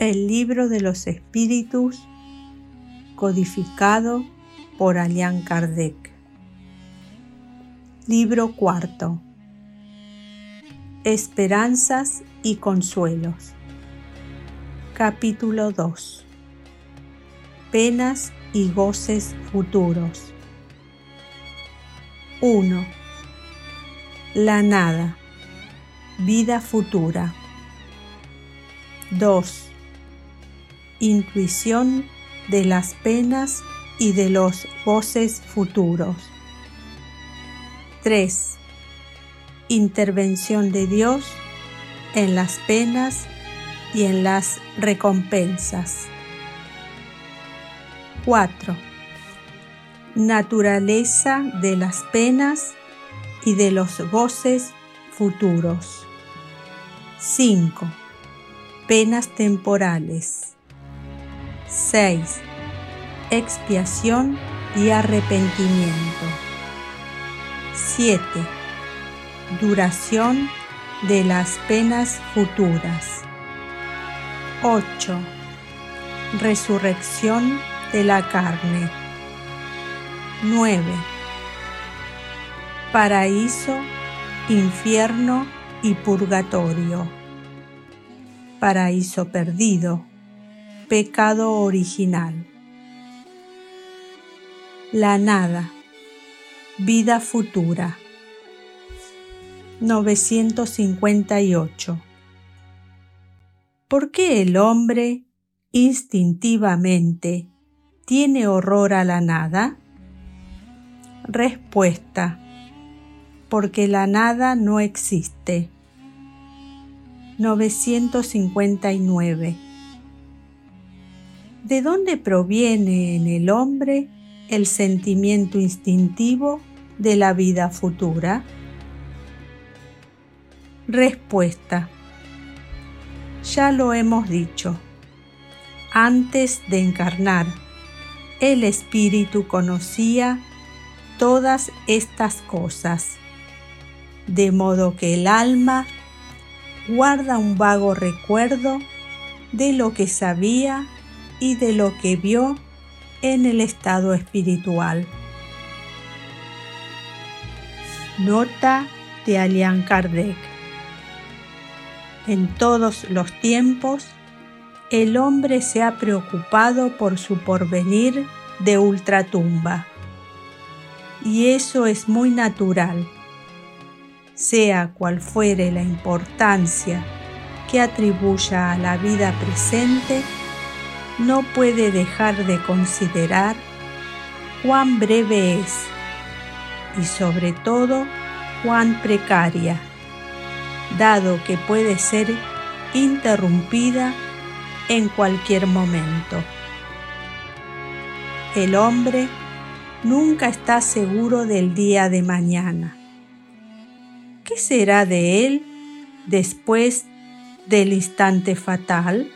El libro de los espíritus codificado por Alian Kardec. Libro cuarto. Esperanzas y consuelos. Capítulo 2. Penas y goces futuros. 1. La nada. Vida futura. 2. Intuición de las penas y de los goces futuros. 3. Intervención de Dios en las penas y en las recompensas. 4. Naturaleza de las penas y de los goces futuros. 5. Penas temporales. 6. Expiación y arrepentimiento. 7. Duración de las penas futuras. 8. Resurrección de la carne. 9. Paraíso, infierno y purgatorio. Paraíso perdido. Pecado original. La nada. Vida futura. 958. ¿Por qué el hombre instintivamente tiene horror a la nada? Respuesta. Porque la nada no existe. 959. ¿De dónde proviene en el hombre el sentimiento instintivo de la vida futura? Respuesta. Ya lo hemos dicho. Antes de encarnar, el espíritu conocía todas estas cosas, de modo que el alma guarda un vago recuerdo de lo que sabía y de lo que vio en el estado espiritual. Nota de Alian Kardec en todos los tiempos, el hombre se ha preocupado por su porvenir de ultratumba. Y eso es muy natural. Sea cual fuere la importancia que atribuya a la vida presente, no puede dejar de considerar cuán breve es y sobre todo cuán precaria dado que puede ser interrumpida en cualquier momento. El hombre nunca está seguro del día de mañana. ¿Qué será de él después del instante fatal?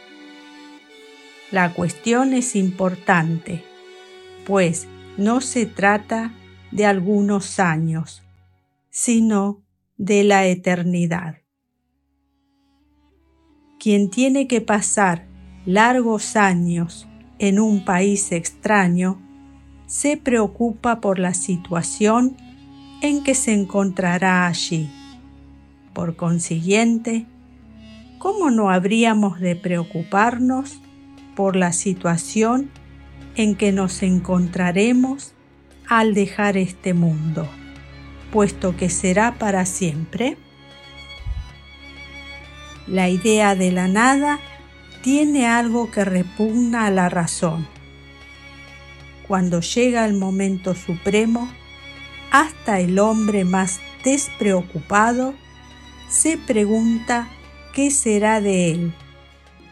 La cuestión es importante, pues no se trata de algunos años, sino de la eternidad quien tiene que pasar largos años en un país extraño, se preocupa por la situación en que se encontrará allí. Por consiguiente, ¿cómo no habríamos de preocuparnos por la situación en que nos encontraremos al dejar este mundo, puesto que será para siempre? La idea de la nada tiene algo que repugna a la razón. Cuando llega el momento supremo, hasta el hombre más despreocupado se pregunta qué será de él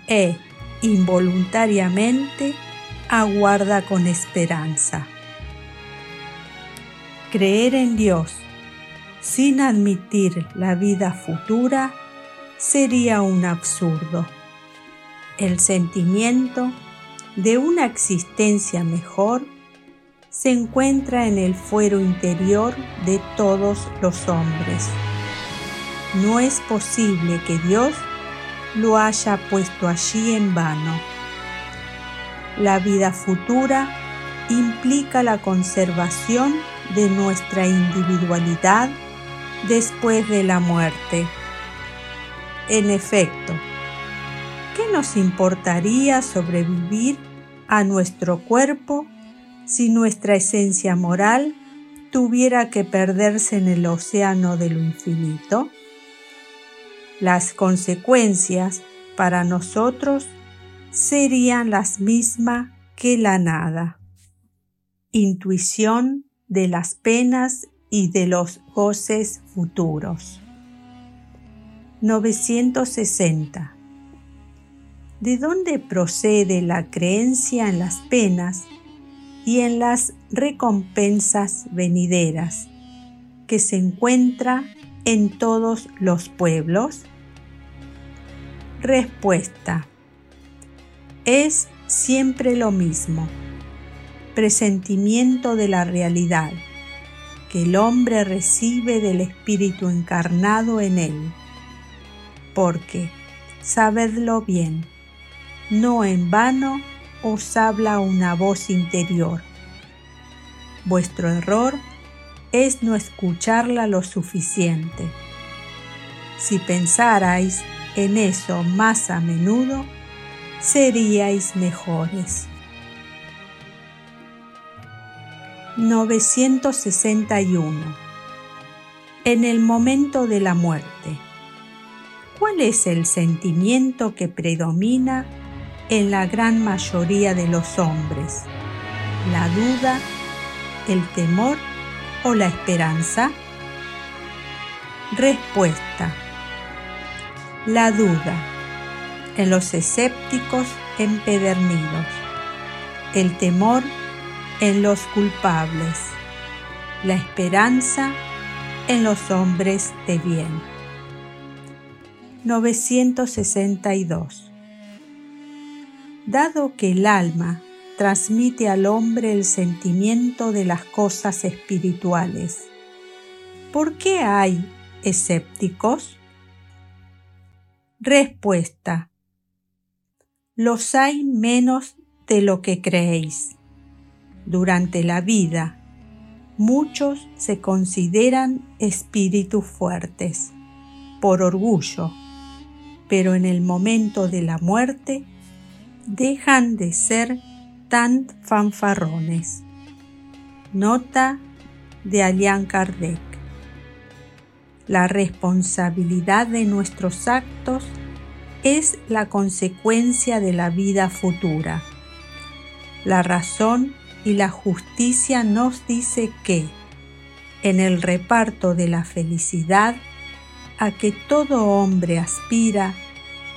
e involuntariamente aguarda con esperanza. Creer en Dios sin admitir la vida futura sería un absurdo. El sentimiento de una existencia mejor se encuentra en el fuero interior de todos los hombres. No es posible que Dios lo haya puesto allí en vano. La vida futura implica la conservación de nuestra individualidad después de la muerte. En efecto, ¿qué nos importaría sobrevivir a nuestro cuerpo si nuestra esencia moral tuviera que perderse en el océano de lo infinito? Las consecuencias para nosotros serían las mismas que la nada. Intuición de las penas y de los goces futuros. 960. ¿De dónde procede la creencia en las penas y en las recompensas venideras que se encuentra en todos los pueblos? Respuesta. Es siempre lo mismo. Presentimiento de la realidad que el hombre recibe del Espíritu encarnado en él. Porque, sabedlo bien, no en vano os habla una voz interior. Vuestro error es no escucharla lo suficiente. Si pensarais en eso más a menudo, seríais mejores. 961. En el momento de la muerte, ¿cuál es el sentimiento que predomina en la gran mayoría de los hombres? ¿La duda, el temor o la esperanza? Respuesta. La duda en los escépticos empedernidos. El temor en los culpables, la esperanza en los hombres de bien. 962. Dado que el alma transmite al hombre el sentimiento de las cosas espirituales, ¿por qué hay escépticos? Respuesta. Los hay menos de lo que creéis durante la vida, muchos se consideran espíritus fuertes, por orgullo, pero en el momento de la muerte dejan de ser tan fanfarrones. Nota de Alian Kardec. La responsabilidad de nuestros actos es la consecuencia de la vida futura. La razón y la justicia nos dice que, en el reparto de la felicidad a que todo hombre aspira,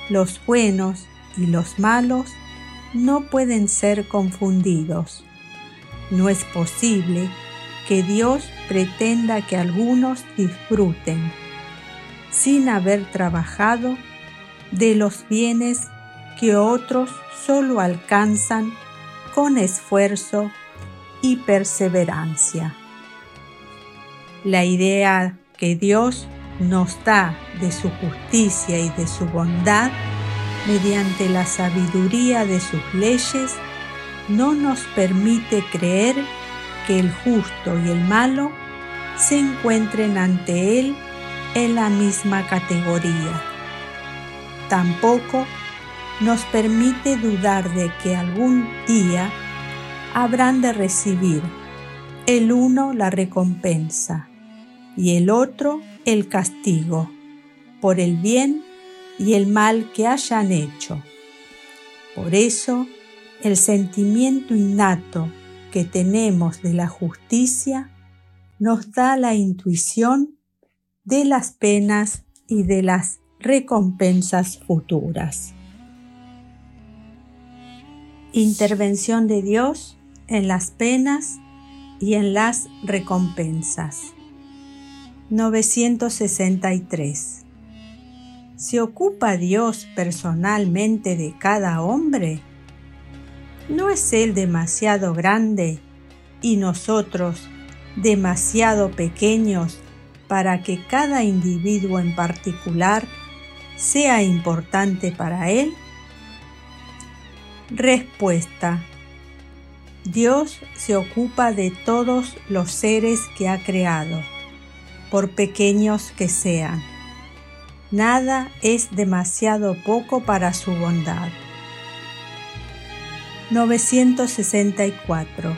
los buenos y los malos no pueden ser confundidos. No es posible que Dios pretenda que algunos disfruten, sin haber trabajado, de los bienes que otros solo alcanzan con esfuerzo y perseverancia. La idea que Dios nos da de su justicia y de su bondad mediante la sabiduría de sus leyes no nos permite creer que el justo y el malo se encuentren ante Él en la misma categoría. Tampoco nos permite dudar de que algún día habrán de recibir el uno la recompensa y el otro el castigo por el bien y el mal que hayan hecho. Por eso, el sentimiento innato que tenemos de la justicia nos da la intuición de las penas y de las recompensas futuras. Intervención de Dios en las penas y en las recompensas. 963. ¿Se ocupa Dios personalmente de cada hombre? ¿No es Él demasiado grande y nosotros demasiado pequeños para que cada individuo en particular sea importante para Él? Respuesta. Dios se ocupa de todos los seres que ha creado, por pequeños que sean. Nada es demasiado poco para su bondad. 964.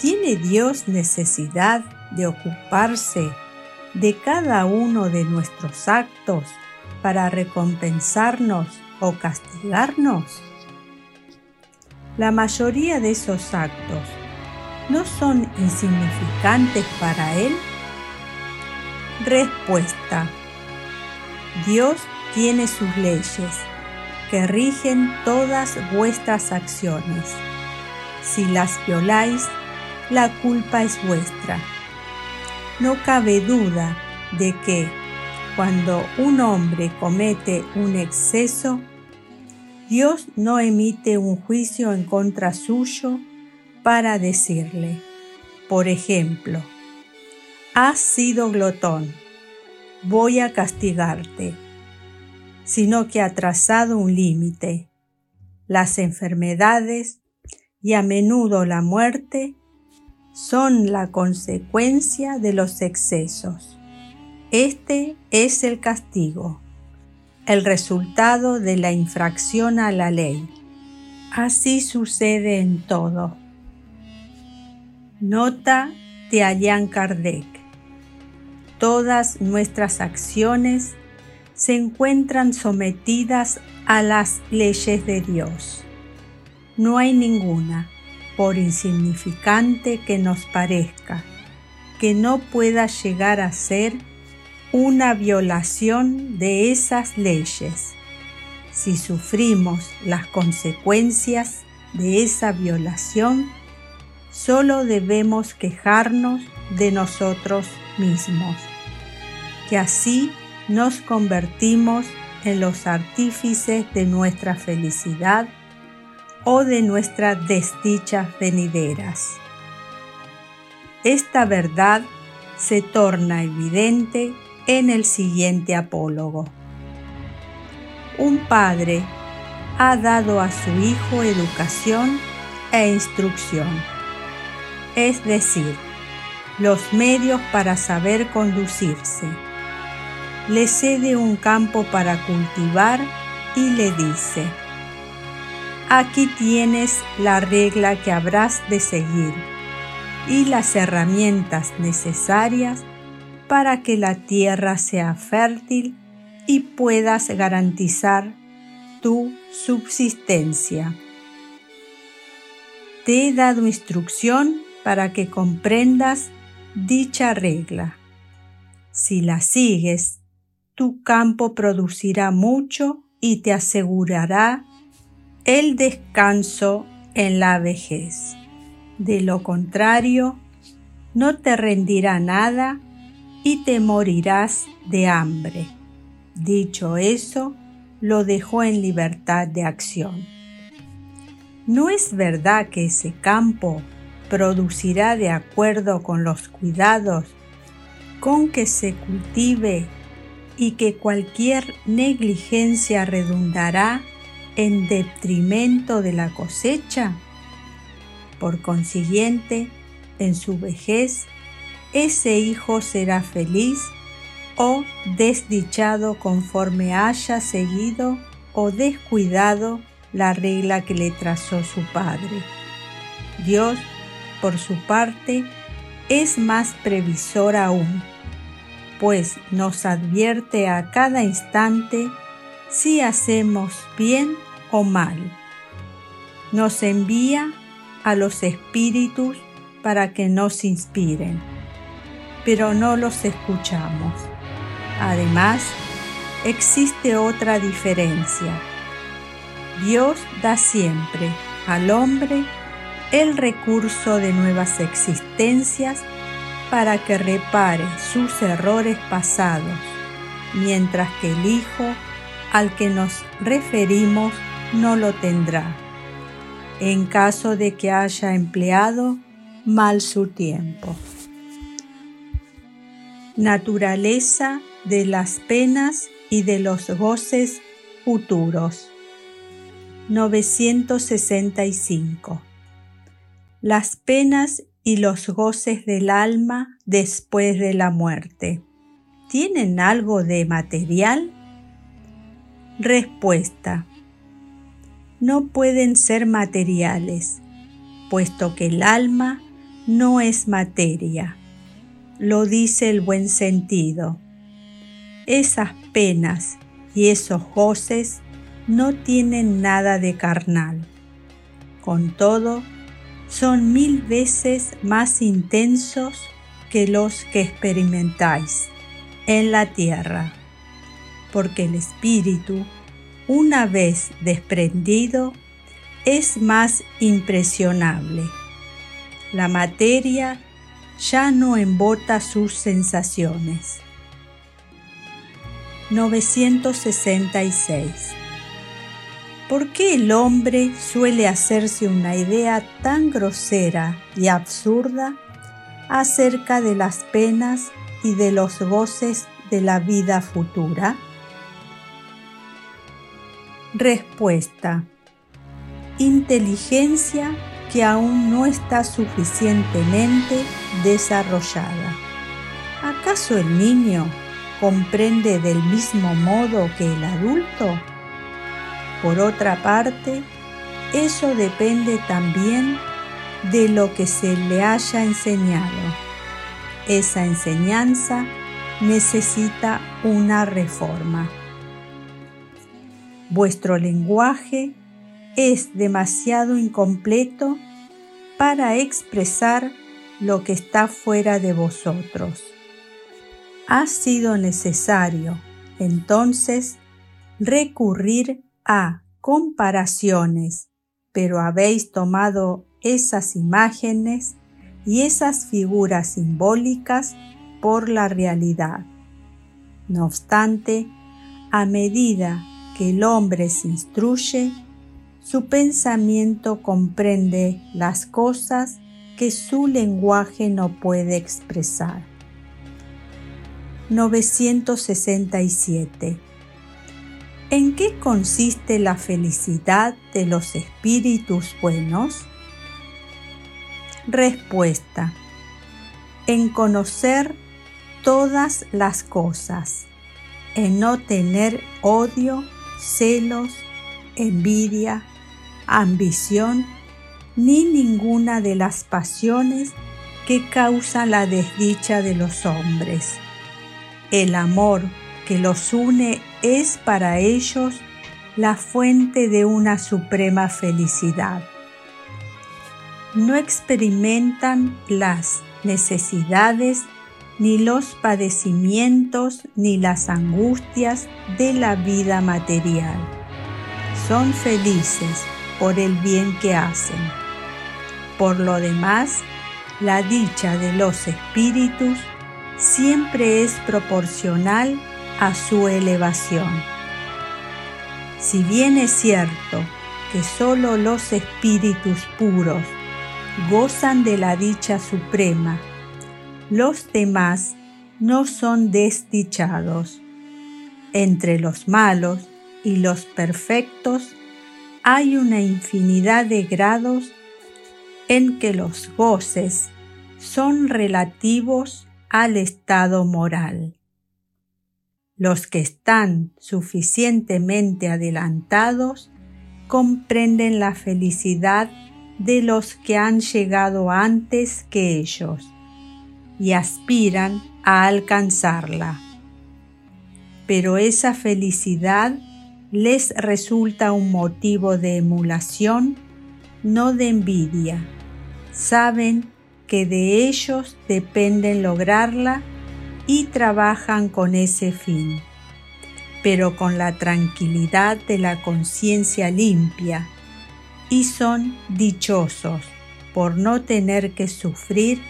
¿Tiene Dios necesidad de ocuparse de cada uno de nuestros actos para recompensarnos o castigarnos? La mayoría de esos actos no son insignificantes para Él. Respuesta. Dios tiene sus leyes que rigen todas vuestras acciones. Si las violáis, la culpa es vuestra. No cabe duda de que cuando un hombre comete un exceso, Dios no emite un juicio en contra suyo para decirle, por ejemplo, has sido glotón, voy a castigarte, sino que ha trazado un límite. Las enfermedades y a menudo la muerte son la consecuencia de los excesos. Este es el castigo, el resultado de la infracción a la ley. Así sucede en todo. Nota de Allan Kardec. Todas nuestras acciones se encuentran sometidas a las leyes de Dios. No hay ninguna por insignificante que nos parezca, que no pueda llegar a ser una violación de esas leyes. Si sufrimos las consecuencias de esa violación, solo debemos quejarnos de nosotros mismos, que así nos convertimos en los artífices de nuestra felicidad o de nuestras desdichas venideras. Esta verdad se torna evidente en el siguiente apólogo. Un padre ha dado a su hijo educación e instrucción, es decir, los medios para saber conducirse. Le cede un campo para cultivar y le dice, Aquí tienes la regla que habrás de seguir y las herramientas necesarias para que la tierra sea fértil y puedas garantizar tu subsistencia. Te he dado instrucción para que comprendas dicha regla. Si la sigues, tu campo producirá mucho y te asegurará el descanso en la vejez. De lo contrario, no te rendirá nada y te morirás de hambre. Dicho eso, lo dejó en libertad de acción. ¿No es verdad que ese campo producirá de acuerdo con los cuidados con que se cultive y que cualquier negligencia redundará en detrimento de la cosecha. Por consiguiente, en su vejez, ese hijo será feliz o desdichado conforme haya seguido o descuidado la regla que le trazó su padre. Dios, por su parte, es más previsor aún, pues nos advierte a cada instante si hacemos bien o mal. Nos envía a los espíritus para que nos inspiren, pero no los escuchamos. Además, existe otra diferencia. Dios da siempre al hombre el recurso de nuevas existencias para que repare sus errores pasados, mientras que el Hijo al que nos referimos no lo tendrá, en caso de que haya empleado mal su tiempo. Naturaleza de las penas y de los goces futuros. 965. Las penas y los goces del alma después de la muerte. ¿Tienen algo de material? Respuesta. No pueden ser materiales, puesto que el alma no es materia. Lo dice el buen sentido. Esas penas y esos goces no tienen nada de carnal. Con todo, son mil veces más intensos que los que experimentáis en la tierra, porque el espíritu, una vez desprendido, es más impresionable. La materia ya no embota sus sensaciones. 966 ¿Por qué el hombre suele hacerse una idea tan grosera y absurda acerca de las penas y de los goces de la vida futura? Respuesta. Inteligencia que aún no está suficientemente desarrollada. ¿Acaso el niño comprende del mismo modo que el adulto? Por otra parte, eso depende también de lo que se le haya enseñado. Esa enseñanza necesita una reforma. Vuestro lenguaje es demasiado incompleto para expresar lo que está fuera de vosotros. Ha sido necesario, entonces, recurrir a comparaciones, pero habéis tomado esas imágenes y esas figuras simbólicas por la realidad. No obstante, a medida que el hombre se instruye, su pensamiento comprende las cosas que su lenguaje no puede expresar. 967 ¿En qué consiste la felicidad de los espíritus buenos? Respuesta. En conocer todas las cosas, en no tener odio, celos, envidia, ambición, ni ninguna de las pasiones que causan la desdicha de los hombres. El amor que los une es para ellos la fuente de una suprema felicidad. No experimentan las necesidades ni los padecimientos ni las angustias de la vida material. Son felices por el bien que hacen. Por lo demás, la dicha de los espíritus siempre es proporcional a su elevación. Si bien es cierto que sólo los espíritus puros gozan de la dicha suprema, los demás no son desdichados. Entre los malos y los perfectos hay una infinidad de grados en que los goces son relativos al estado moral. Los que están suficientemente adelantados comprenden la felicidad de los que han llegado antes que ellos y aspiran a alcanzarla. Pero esa felicidad les resulta un motivo de emulación, no de envidia. Saben que de ellos dependen lograrla y trabajan con ese fin, pero con la tranquilidad de la conciencia limpia y son dichosos por no tener que sufrir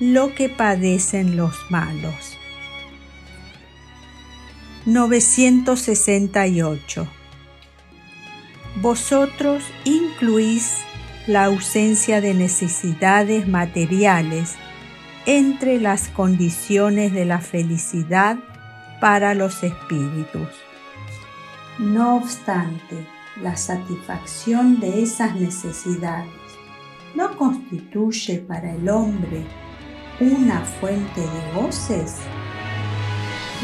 lo que padecen los malos. 968. Vosotros incluís la ausencia de necesidades materiales entre las condiciones de la felicidad para los espíritus. No obstante, la satisfacción de esas necesidades no constituye para el hombre una fuente de goces?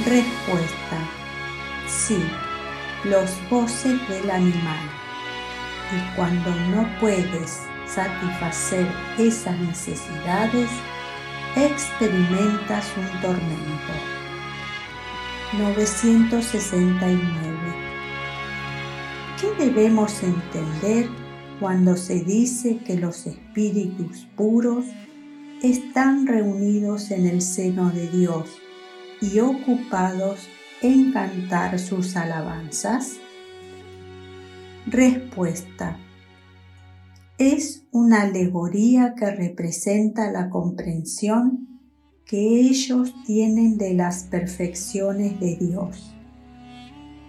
Respuesta. Sí, los goces del animal. Y cuando no puedes satisfacer esas necesidades, experimentas un tormento. 969. ¿Qué debemos entender cuando se dice que los espíritus puros están reunidos en el seno de Dios y ocupados en cantar sus alabanzas? Respuesta. Es una alegoría que representa la comprensión que ellos tienen de las perfecciones de Dios,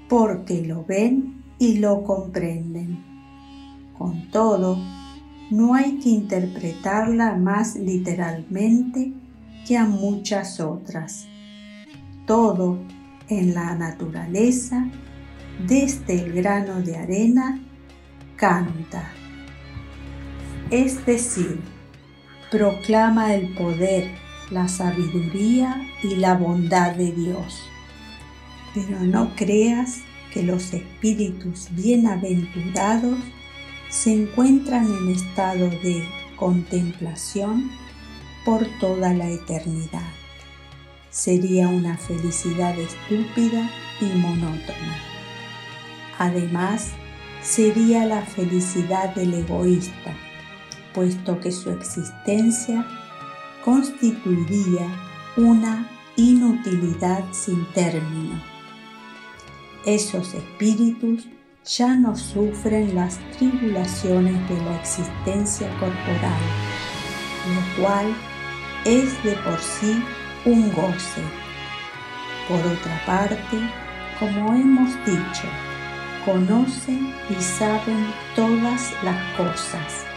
porque lo ven y lo comprenden. Con todo, no hay que interpretarla más literalmente que a muchas otras. Todo en la naturaleza, desde el grano de arena, canta. Es decir, proclama el poder, la sabiduría y la bondad de Dios. Pero no creas que los espíritus bienaventurados se encuentran en estado de contemplación por toda la eternidad. Sería una felicidad estúpida y monótona. Además, sería la felicidad del egoísta, puesto que su existencia constituiría una inutilidad sin término. Esos espíritus ya no sufren las tribulaciones de la existencia corporal, lo cual es de por sí un goce. Por otra parte, como hemos dicho, conocen y saben todas las cosas.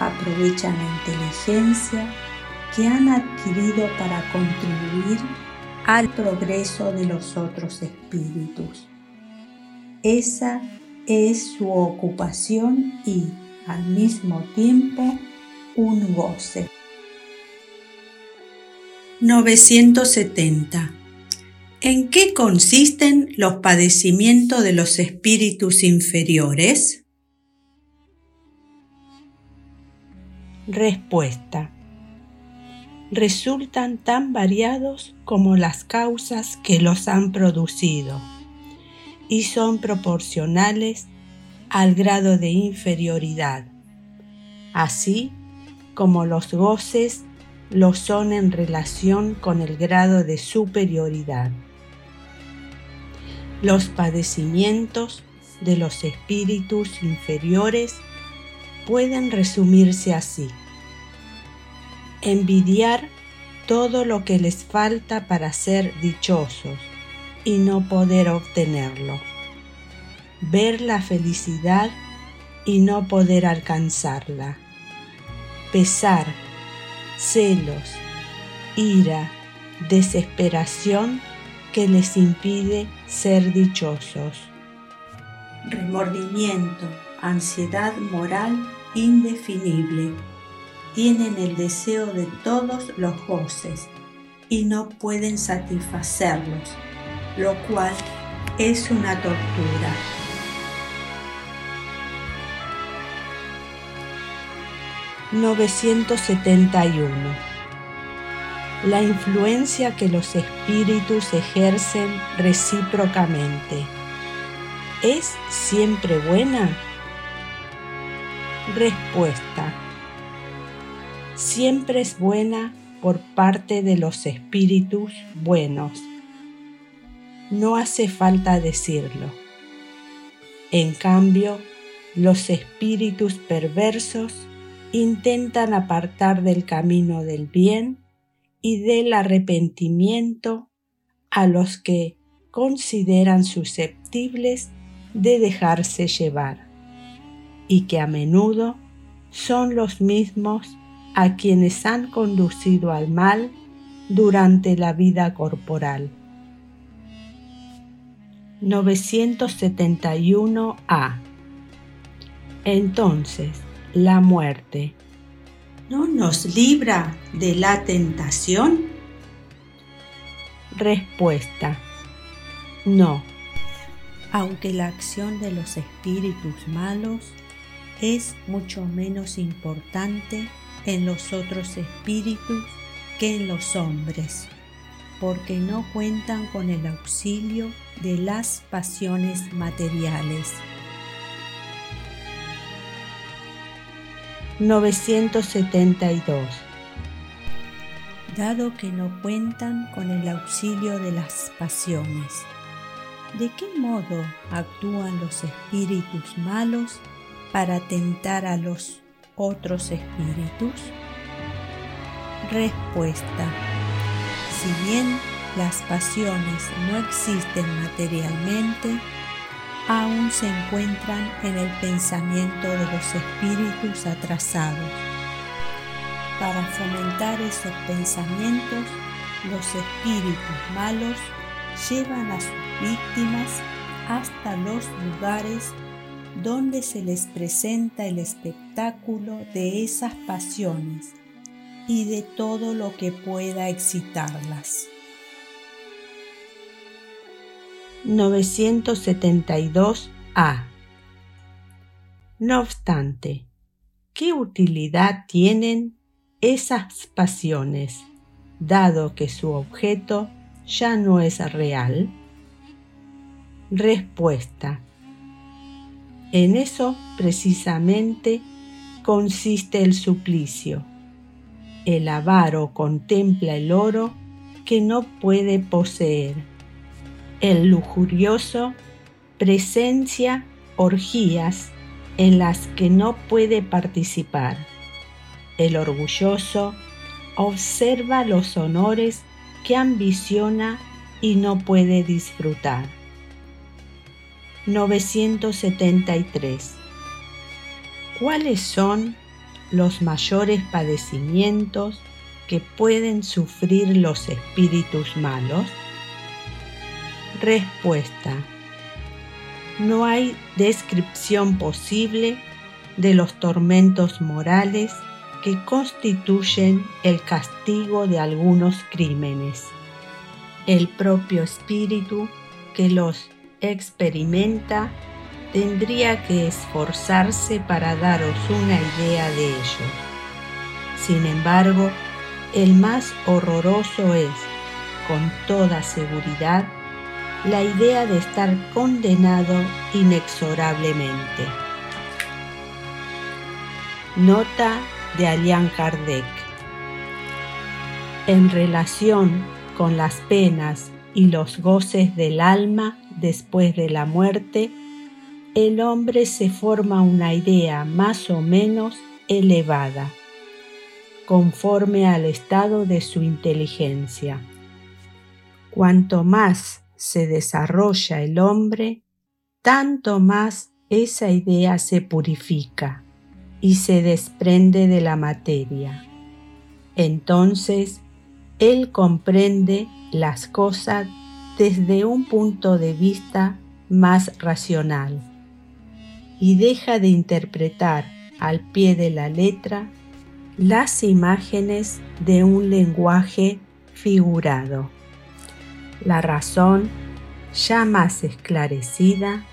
Aprovechan la inteligencia que han adquirido para contribuir al progreso de los otros espíritus esa es su ocupación y, al mismo tiempo, un goce. 970. ¿En qué consisten los padecimientos de los espíritus inferiores? Respuesta. Resultan tan variados como las causas que los han producido y son proporcionales al grado de inferioridad, así como los goces lo son en relación con el grado de superioridad. Los padecimientos de los espíritus inferiores pueden resumirse así. Envidiar todo lo que les falta para ser dichosos y no poder obtenerlo. Ver la felicidad y no poder alcanzarla. Pesar, celos, ira, desesperación que les impide ser dichosos. Remordimiento, ansiedad moral indefinible. Tienen el deseo de todos los goces y no pueden satisfacerlos lo cual es una tortura. ...971... La influencia que los espíritus ejercen recíprocamente... ¿Es siempre buena? Respuesta. Siempre es buena por parte de los espíritus buenos no hace falta decirlo. En cambio, los espíritus perversos intentan apartar del camino del bien y del arrepentimiento a los que consideran susceptibles de dejarse llevar y que a menudo son los mismos a quienes han conducido al mal durante la vida corporal 971a. Entonces, la muerte ¿no nos libra de la tentación? Respuesta. No. Aunque la acción de los espíritus malos es mucho menos importante en los otros espíritus que en los hombres, porque no cuentan con el auxilio de las pasiones materiales. 972 Dado que no cuentan con el auxilio de las pasiones, ¿de qué modo actúan los espíritus malos para tentar a los otros espíritus? Respuesta. Si bien las pasiones no existen materialmente, aún se encuentran en el pensamiento de los espíritus atrasados. Para fomentar esos pensamientos, los espíritus malos llevan a sus víctimas hasta los lugares donde se les presenta el espectáculo de esas pasiones y de todo lo que pueda excitarlas. 972a. No obstante, ¿qué utilidad tienen esas pasiones, dado que su objeto ya no es real? Respuesta. En eso precisamente consiste el suplicio. El avaro contempla el oro que no puede poseer. El lujurioso presencia orgías en las que no puede participar. El orgulloso observa los honores que ambiciona y no puede disfrutar. 973. ¿Cuáles son los mayores padecimientos que pueden sufrir los espíritus malos? Respuesta. No hay descripción posible de los tormentos morales que constituyen el castigo de algunos crímenes. El propio espíritu que los experimenta tendría que esforzarse para daros una idea de ello. Sin embargo, el más horroroso es, con toda seguridad, la idea de estar condenado inexorablemente. Nota de Alian Kardec. En relación con las penas y los goces del alma después de la muerte, el hombre se forma una idea más o menos elevada, conforme al estado de su inteligencia. Cuanto más se desarrolla el hombre, tanto más esa idea se purifica y se desprende de la materia. Entonces, él comprende las cosas desde un punto de vista más racional y deja de interpretar al pie de la letra las imágenes de un lenguaje figurado. La razón, ya más esclarecida,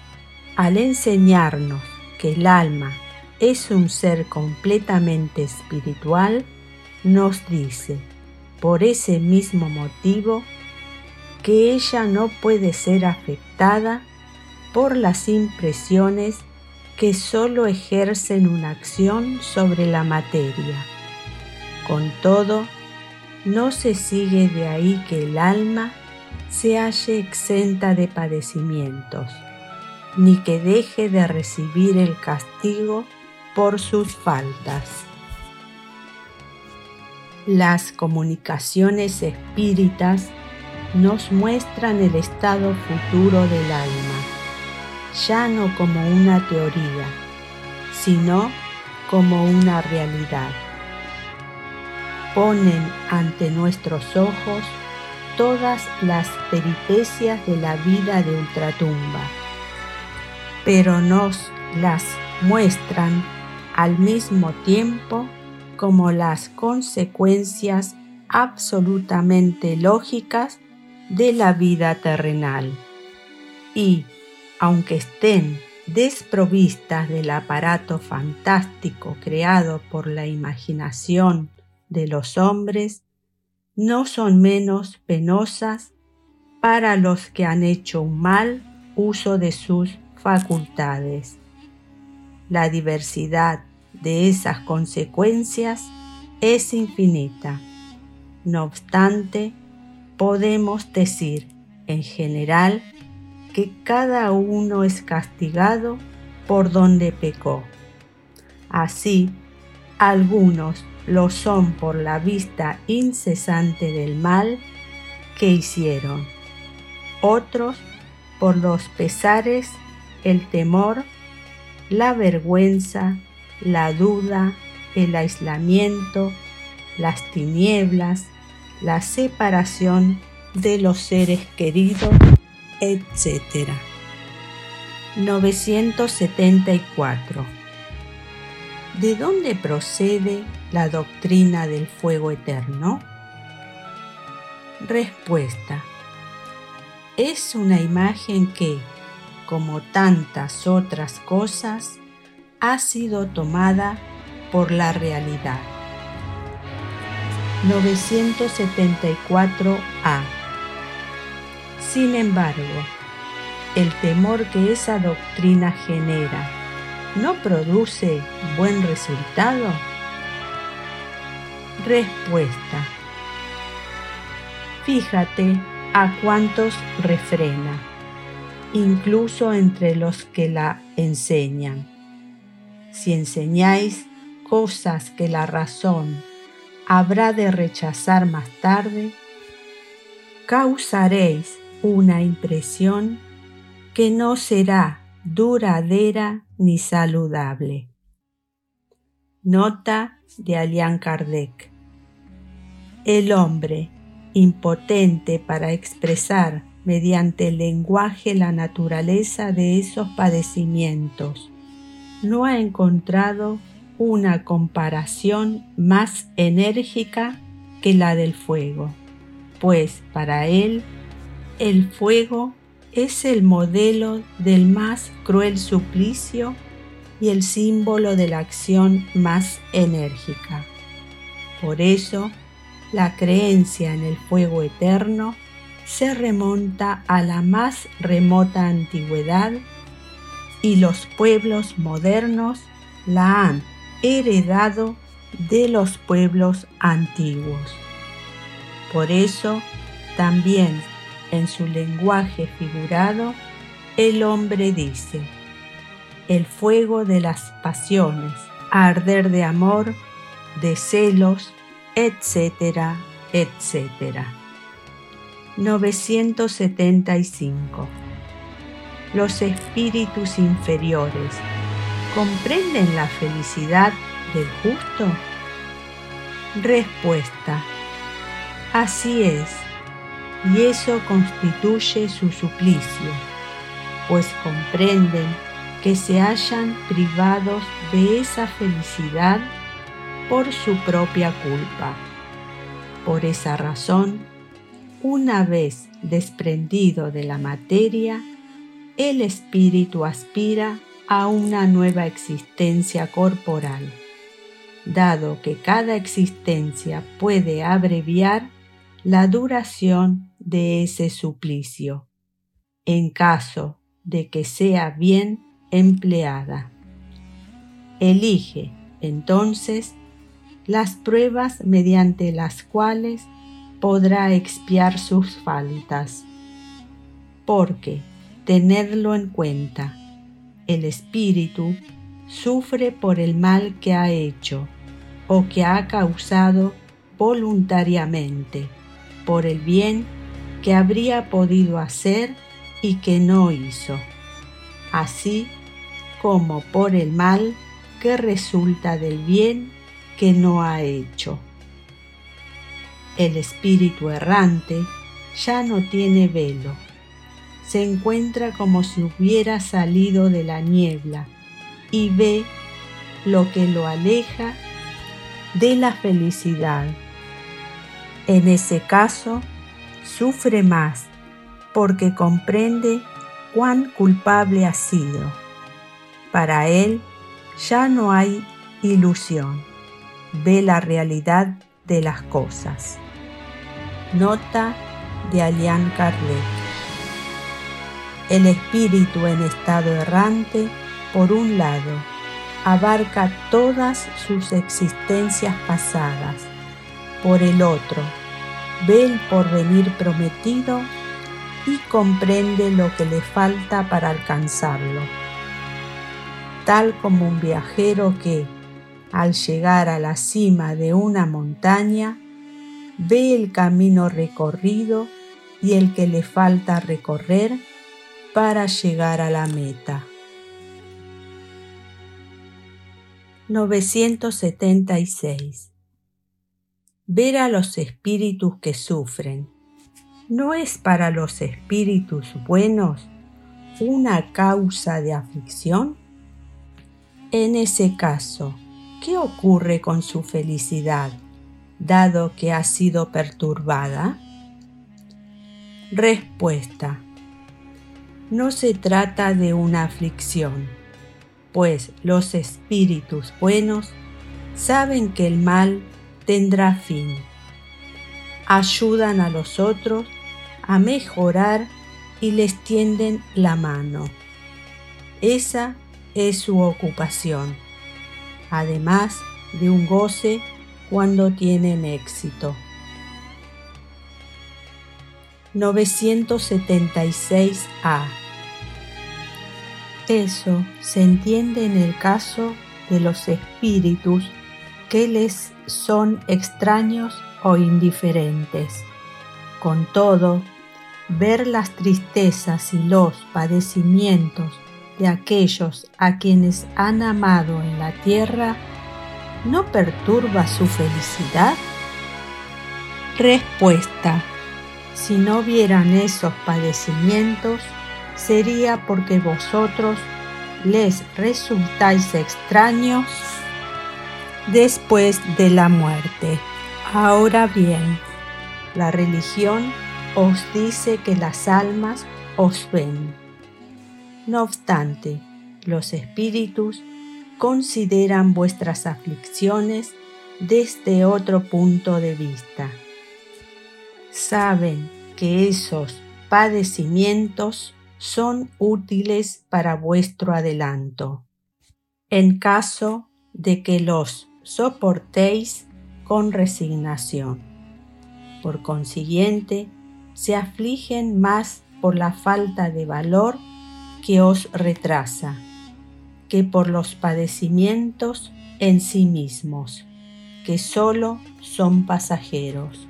al enseñarnos que el alma es un ser completamente espiritual, nos dice, por ese mismo motivo, que ella no puede ser afectada por las impresiones que sólo ejercen una acción sobre la materia. Con todo, no se sigue de ahí que el alma se halle exenta de padecimientos, ni que deje de recibir el castigo por sus faltas. Las comunicaciones espíritas nos muestran el estado futuro del alma, ya no como una teoría, sino como una realidad. Ponen ante nuestros ojos todas las peripecias de la vida de ultratumba, pero nos las muestran al mismo tiempo como las consecuencias absolutamente lógicas de la vida terrenal. Y, aunque estén desprovistas del aparato fantástico creado por la imaginación de los hombres, no son menos penosas para los que han hecho un mal uso de sus facultades. La diversidad de esas consecuencias es infinita. No obstante, podemos decir en general que cada uno es castigado por donde pecó. Así, algunos lo son por la vista incesante del mal que hicieron, otros por los pesares, el temor, la vergüenza, la duda, el aislamiento, las tinieblas, la separación de los seres queridos, etc. 974. ¿De dónde procede la doctrina del fuego eterno? Respuesta. Es una imagen que, como tantas otras cosas, ha sido tomada por la realidad. 974a. Sin embargo, el temor que esa doctrina genera no produce buen resultado? Respuesta. Fíjate a cuántos refrena, incluso entre los que la enseñan. Si enseñáis cosas que la razón habrá de rechazar más tarde, causaréis una impresión que no será duradera ni saludable. Nota de Alian Kardec. El hombre, impotente para expresar mediante el lenguaje la naturaleza de esos padecimientos, no ha encontrado una comparación más enérgica que la del fuego, pues para él el fuego es el modelo del más cruel suplicio y el símbolo de la acción más enérgica. Por eso, la creencia en el fuego eterno se remonta a la más remota antigüedad y los pueblos modernos la han heredado de los pueblos antiguos. Por eso, también en su lenguaje figurado, el hombre dice, el fuego de las pasiones, arder de amor, de celos, etcétera, etcétera. 975. Los espíritus inferiores comprenden la felicidad del justo? Respuesta. Así es y eso constituye su suplicio, pues comprenden que se hallan privados de esa felicidad por su propia culpa. Por esa razón, una vez desprendido de la materia, el espíritu aspira a una nueva existencia corporal, dado que cada existencia puede abreviar la duración de ese suplicio, en caso de que sea bien empleada. Elige, entonces, las pruebas mediante las cuales podrá expiar sus faltas, porque, tenedlo en cuenta, el espíritu sufre por el mal que ha hecho o que ha causado voluntariamente, por el bien que habría podido hacer y que no hizo, así como por el mal que resulta del bien que no ha hecho. El espíritu errante ya no tiene velo. Se encuentra como si hubiera salido de la niebla y ve lo que lo aleja de la felicidad. En ese caso, sufre más porque comprende cuán culpable ha sido. Para él ya no hay ilusión, ve la realidad de las cosas. Nota de Alian Kardec. El espíritu en estado errante, por un lado, abarca todas sus existencias pasadas. Por el otro, ve el porvenir prometido y comprende lo que le falta para alcanzarlo. Tal como un viajero que, al llegar a la cima de una montaña, ve el camino recorrido y el que le falta recorrer para llegar a la meta. 976. Ver a los espíritus que sufren. ¿No es para los espíritus buenos una causa de aflicción? En ese caso, ¿qué ocurre con su felicidad, dado que ha sido perturbada? Respuesta. No se trata de una aflicción pues los espíritus buenos saben que el mal tendrá fin. Ayudan a los otros a mejorar y les tienden la mano. Esa es su ocupación, además de un goce cuando tienen éxito. 976A eso se entiende en el caso de los espíritus que les son extraños o indiferentes. Con todo, ver las tristezas y los padecimientos de aquellos a quienes han amado en la tierra no perturba su felicidad? Respuesta. Si no vieran esos padecimientos, sería porque vosotros les resultáis extraños después de la muerte. Ahora bien, la religión os dice que las almas os ven. No obstante, los espíritus consideran vuestras aflicciones desde otro punto de vista. Saben que esos padecimientos son útiles para vuestro adelanto, en caso de que los soportéis con resignación. Por consiguiente, se afligen más por la falta de valor que os retrasa, que por los padecimientos en sí mismos, que sólo son pasajeros.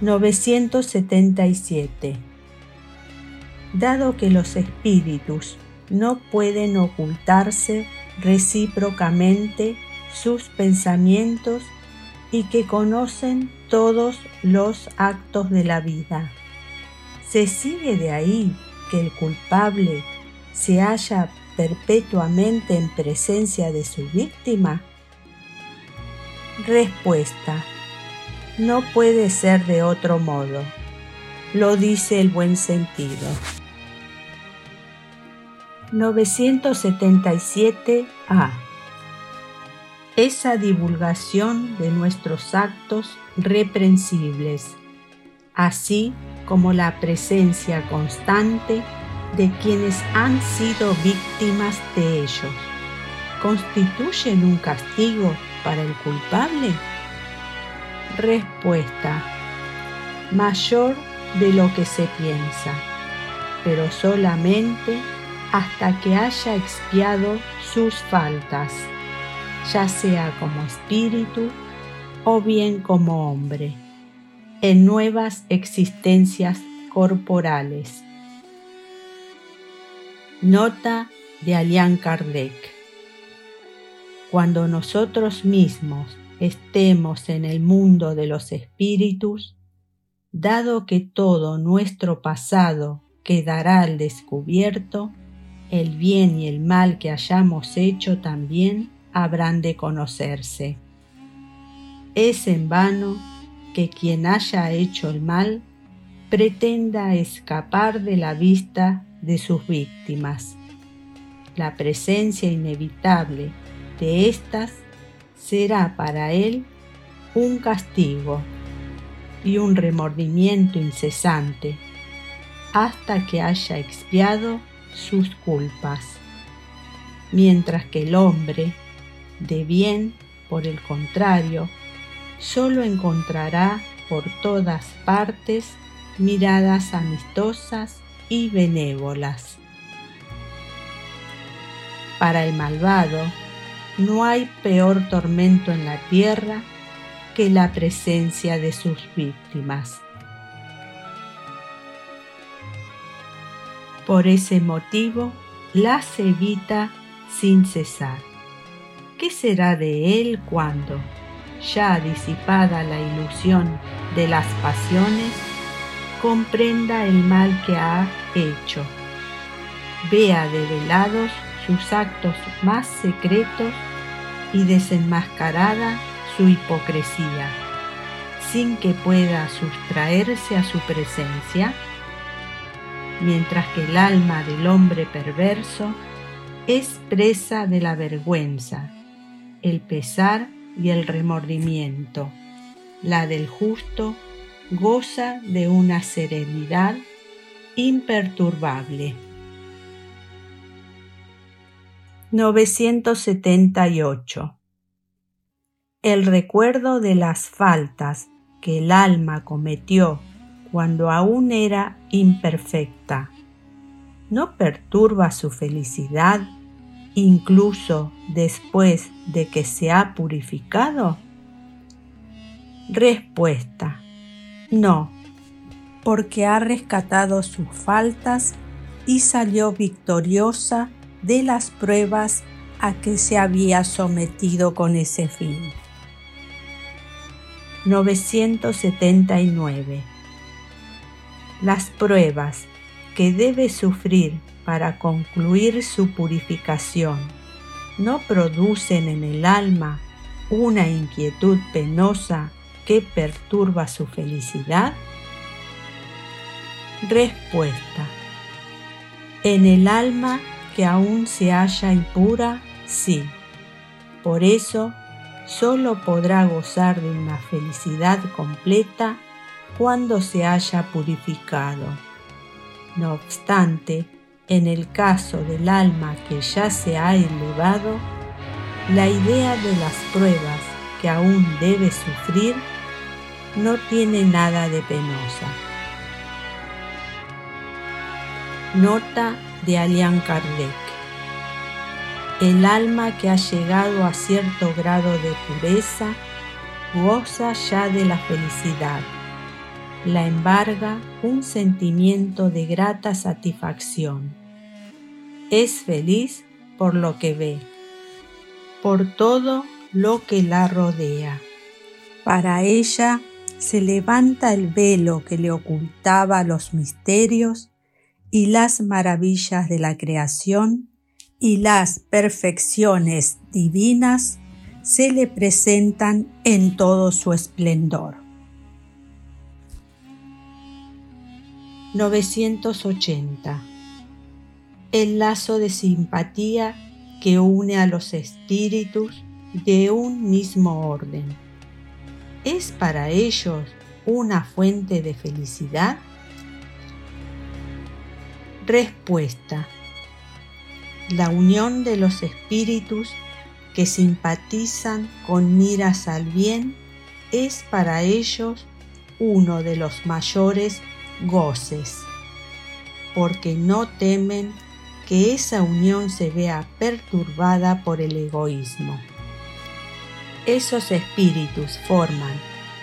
977 dado que los espíritus no pueden ocultarse recíprocamente sus pensamientos y que conocen todos los actos de la vida. ¿Se sigue de ahí que el culpable se halla perpetuamente en presencia de su víctima? Respuesta. No puede ser de otro modo. Lo dice el buen sentido. 977A. Esa divulgación de nuestros actos reprensibles, así como la presencia constante de quienes han sido víctimas de ellos, ¿constituyen un castigo para el culpable? Respuesta. Mayor de lo que se piensa, pero solamente hasta que haya expiado sus faltas, ya sea como espíritu o bien como hombre, en nuevas existencias corporales. Nota de Alian Kardec. Cuando nosotros mismos estemos en el mundo de los espíritus, dado que todo nuestro pasado quedará al descubierto, el bien y el mal que hayamos hecho también habrán de conocerse. Es en vano que quien haya hecho el mal pretenda escapar de la vista de sus víctimas. La presencia inevitable de éstas será para él un castigo y un remordimiento incesante hasta que haya expiado sus culpas, mientras que el hombre de bien, por el contrario, solo encontrará por todas partes miradas amistosas y benévolas. Para el malvado, no hay peor tormento en la tierra que la presencia de sus víctimas. Por ese motivo, las evita sin cesar. ¿Qué será de él cuando, ya disipada la ilusión de las pasiones, comprenda el mal que ha hecho? Vea develados sus actos más secretos y desenmascarada su hipocresía, sin que pueda sustraerse a su presencia, mientras que el alma del hombre perverso es presa de la vergüenza, el pesar y el remordimiento. La del justo goza de una serenidad imperturbable. 978 el recuerdo de las faltas que el alma cometió cuando aún era imperfecta no perturba su felicidad incluso después de que se ha purificado? Respuesta. No, porque ha rescatado sus faltas y salió victoriosa de las pruebas a que se había sometido con ese fin. 979. Las pruebas que debe sufrir para concluir su purificación no producen en el alma una inquietud penosa que perturba su felicidad? Respuesta. En el alma que aún se halla impura, sí. Por eso solo podrá gozar de una felicidad completa cuando se haya purificado. No obstante, en el caso del alma que ya se ha elevado, la idea de las pruebas que aún debe sufrir no tiene nada de penosa. Nota de Alian Kardec el alma que ha llegado a cierto grado de pureza goza ya de la felicidad. La embarga un sentimiento de grata satisfacción. Es feliz por lo que ve, por todo lo que la rodea. Para ella se levanta el velo que le ocultaba los misterios y las maravillas de la creación y las perfecciones divinas se le presentan en todo su esplendor. 980. El lazo de simpatía que une a los espíritus de un mismo orden. ¿Es para ellos una fuente de felicidad? Respuesta la unión de los espíritus que simpatizan con miras al bien es para ellos uno de los mayores goces, porque no temen que esa unión se vea perturbada por el egoísmo. Esos espíritus forman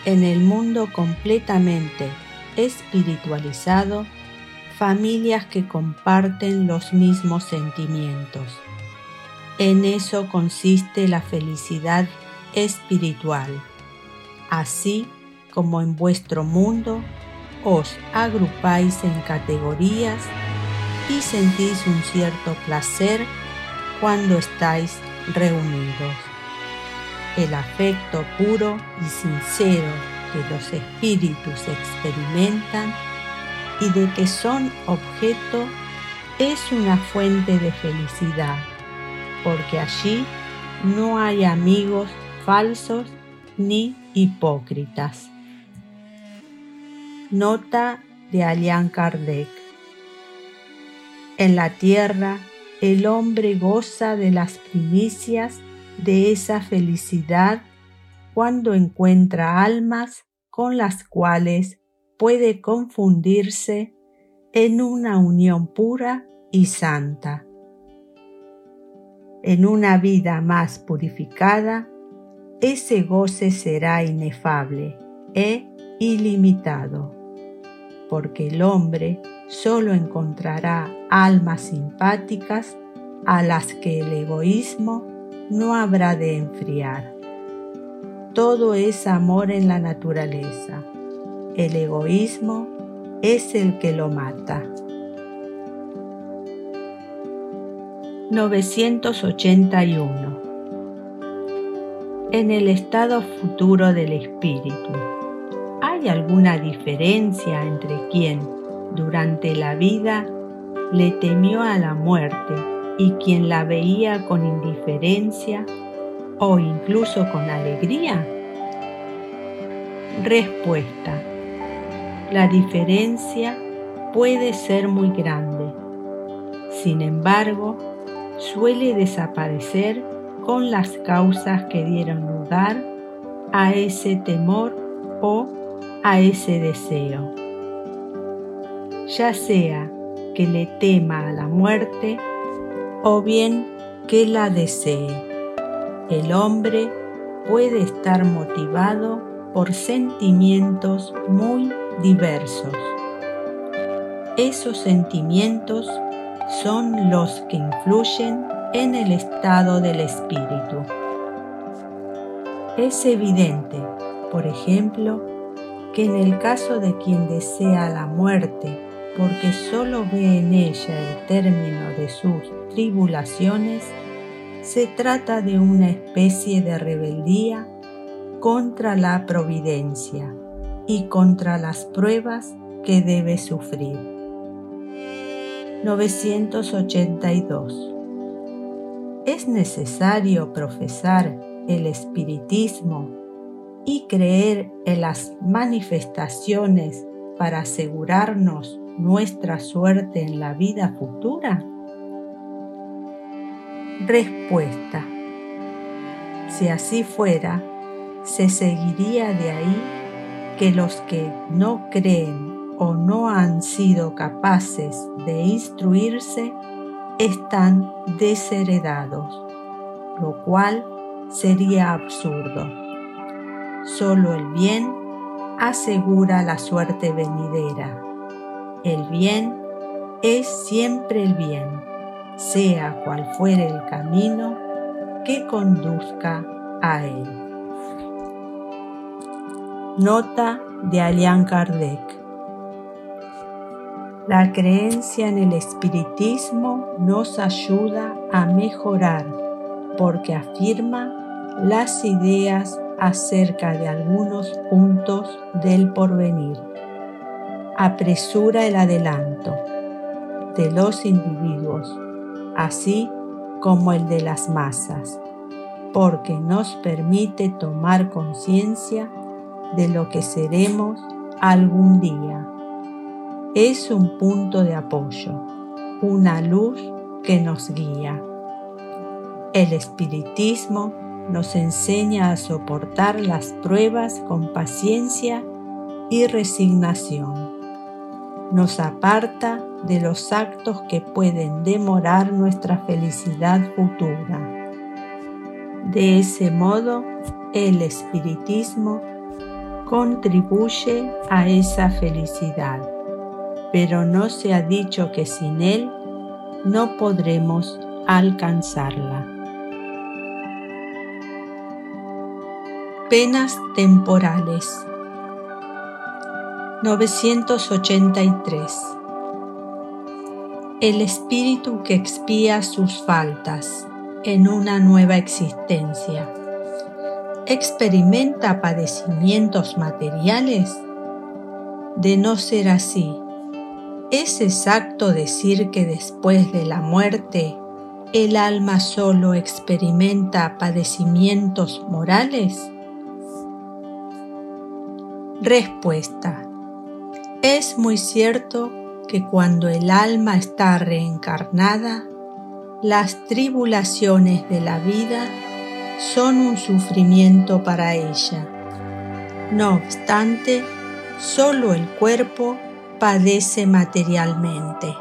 en el mundo completamente espiritualizado familias que comparten los mismos sentimientos. En eso consiste la felicidad espiritual, así como en vuestro mundo os agrupáis en categorías y sentís un cierto placer cuando estáis reunidos. El afecto puro y sincero que los espíritus experimentan y de que son objeto es una fuente de felicidad, porque allí no hay amigos falsos ni hipócritas. Nota de Allan Kardec. En la tierra el hombre goza de las primicias de esa felicidad cuando encuentra almas con las cuales puede confundirse en una unión pura y santa. En una vida más purificada, ese goce será inefable e ilimitado, porque el hombre solo encontrará almas simpáticas a las que el egoísmo no habrá de enfriar. Todo es amor en la naturaleza. El egoísmo es el que lo mata. 981 En el estado futuro del espíritu, ¿hay alguna diferencia entre quien durante la vida le temió a la muerte y quien la veía con indiferencia o incluso con alegría? Respuesta. La diferencia puede ser muy grande. Sin embargo, suele desaparecer con las causas que dieron lugar a ese temor o a ese deseo. Ya sea que le tema a la muerte o bien que la desee. El hombre puede estar motivado por sentimientos muy diversos. Esos sentimientos son los que influyen en el estado del espíritu. Es evidente, por ejemplo, que en el caso de quien desea la muerte porque solo ve en ella el término de sus tribulaciones, se trata de una especie de rebeldía contra la providencia y contra las pruebas que debe sufrir. 982. Es necesario profesar el espiritismo y creer en las manifestaciones para asegurarnos nuestra suerte en la vida futura? Respuesta. Si así fuera, se seguiría de ahí que los que no creen o no han sido capaces de instruirse están desheredados, lo cual sería absurdo. Solo el bien asegura la suerte venidera. El bien es siempre el bien, sea cual fuere el camino que conduzca a él. Nota de Alian Kardec la creencia en el espiritismo nos ayuda a mejorar porque afirma las ideas acerca de algunos puntos del porvenir. Apresura el adelanto de los individuos, así como el de las masas, porque nos permite tomar conciencia de lo que seremos algún día es un punto de apoyo, una luz que nos guía. El espiritismo nos enseña a soportar las pruebas con paciencia y resignación. Nos aparta de los actos que pueden demorar nuestra felicidad futura. De ese modo, el espiritismo contribuye a esa felicidad pero no se ha dicho que sin Él no podremos alcanzarla. Penas temporales. 983 El espíritu que expía sus faltas en una nueva existencia experimenta padecimientos materiales? De no ser así, ¿es exacto decir que después de la muerte el alma solo experimenta padecimientos morales? Respuesta. Es muy cierto que cuando el alma está reencarnada, las tribulaciones de la vida son un sufrimiento para ella. No obstante, solo el cuerpo padece materialmente.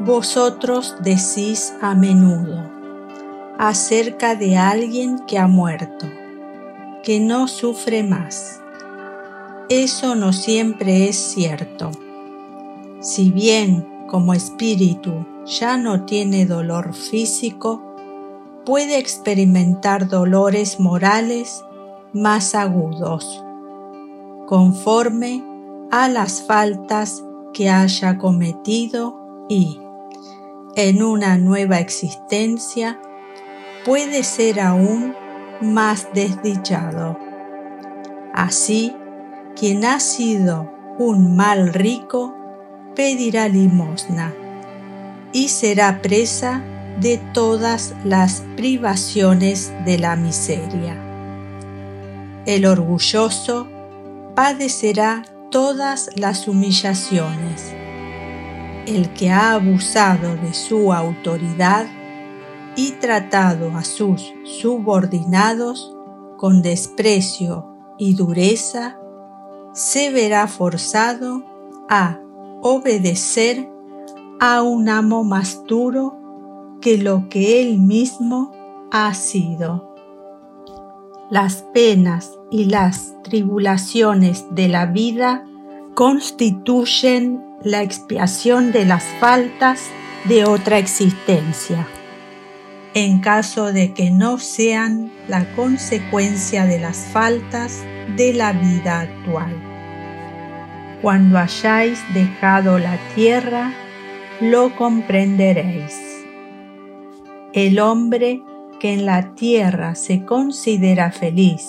Vosotros decís a menudo acerca de alguien que ha muerto, que no sufre más eso no siempre es cierto. Si bien como espíritu ya no tiene dolor físico, puede experimentar dolores morales más agudos, conforme a las faltas que haya cometido y, en una nueva existencia, puede ser aún más desdichado. Así, quien ha sido un mal rico pedirá limosna y será presa de todas las privaciones de la miseria. El orgulloso padecerá todas las humillaciones. El que ha abusado de su autoridad y tratado a sus subordinados con desprecio y dureza, se verá forzado a obedecer a un amo más duro que lo que él mismo ha sido. Las penas y las tribulaciones de la vida constituyen la expiación de las faltas de otra existencia, en caso de que no sean la consecuencia de las faltas de la vida actual. Cuando hayáis dejado la tierra, lo comprenderéis. El hombre que en la tierra se considera feliz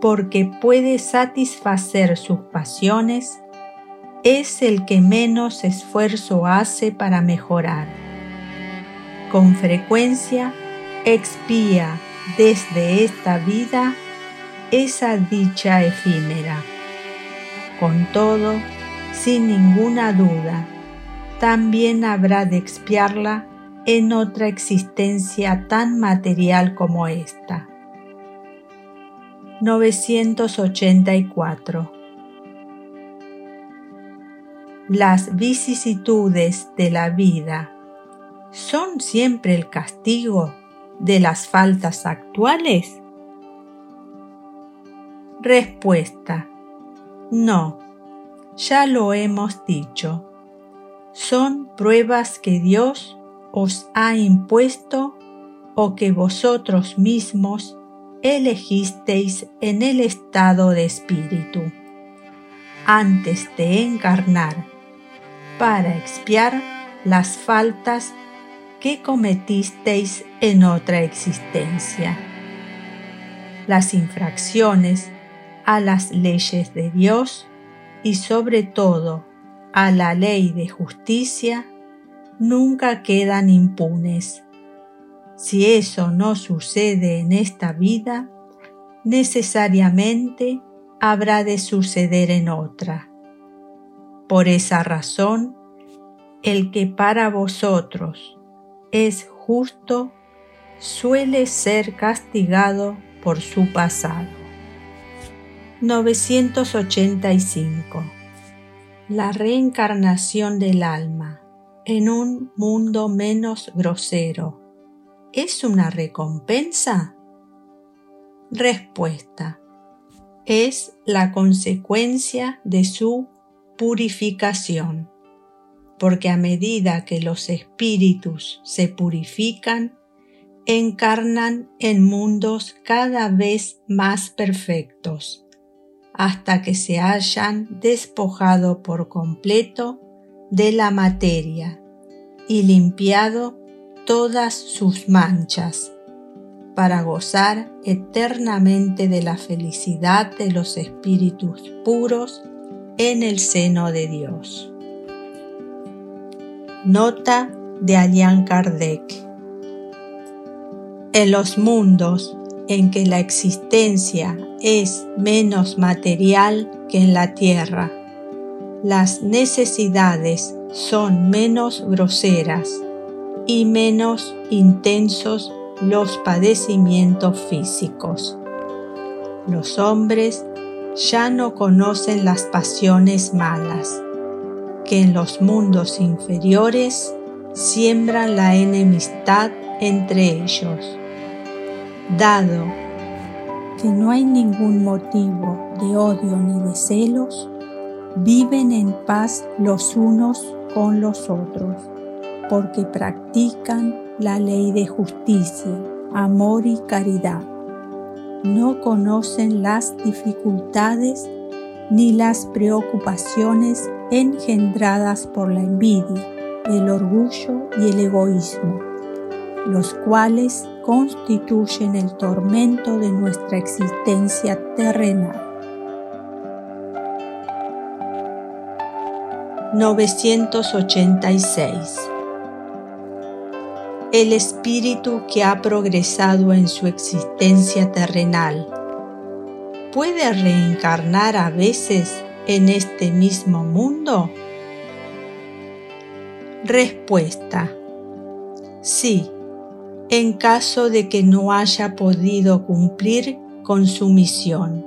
porque puede satisfacer sus pasiones, es el que menos esfuerzo hace para mejorar. Con frecuencia expía desde esta vida esa dicha efímera con todo, sin ninguna duda, también habrá de expiarla en otra existencia tan material como esta. 984 Las vicisitudes de la vida son siempre el castigo de las faltas actuales? Respuesta no, ya lo hemos dicho. Son pruebas que Dios os ha impuesto o que vosotros mismos elegisteis en el estado de espíritu, antes de encarnar, para expiar las faltas que cometisteis en otra existencia. Las infracciones a las leyes de Dios y sobre todo a la ley de justicia, nunca quedan impunes. Si eso no sucede en esta vida, necesariamente habrá de suceder en otra. Por esa razón, el que para vosotros es justo suele ser castigado por su pasado. 985. La reencarnación del alma en un mundo menos grosero es una recompensa? Respuesta. Es la consecuencia de su purificación, porque a medida que los espíritus se purifican, encarnan en mundos cada vez más perfectos hasta que se hayan despojado por completo de la materia y limpiado todas sus manchas, para gozar eternamente de la felicidad de los espíritus puros en el seno de Dios. Nota de Alian Kardec En los mundos en que la existencia es menos material que en la tierra, las necesidades son menos groseras y menos intensos los padecimientos físicos. Los hombres ya no conocen las pasiones malas, que en los mundos inferiores siembran la enemistad entre ellos. Dado que no hay ningún motivo de odio ni de celos, viven en paz los unos con los otros, porque practican la ley de justicia, amor y caridad. No conocen las dificultades ni las preocupaciones engendradas por la envidia, el orgullo y el egoísmo, los cuales constituyen el tormento de nuestra existencia terrenal. 986 el espíritu que ha progresado en su existencia terrenal puede reencarnar a veces en este mismo mundo? Respuesta. Sí, en caso de que no haya podido cumplir con su misión.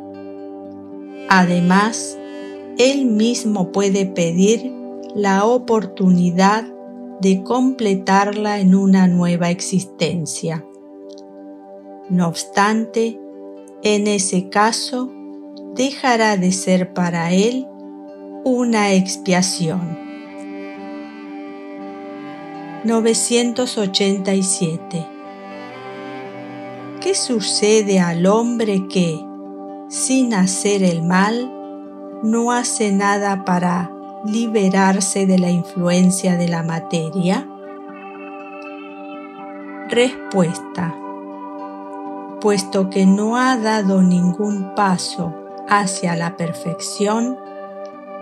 Además, él mismo puede pedir la oportunidad de completarla en una nueva existencia. No obstante, en ese caso, dejará de ser para él una expiación. 987. ¿Qué sucede al hombre que, sin hacer el mal, no hace nada para liberarse de la influencia de la materia? Respuesta. Puesto que no ha dado ningún paso hacia la perfección,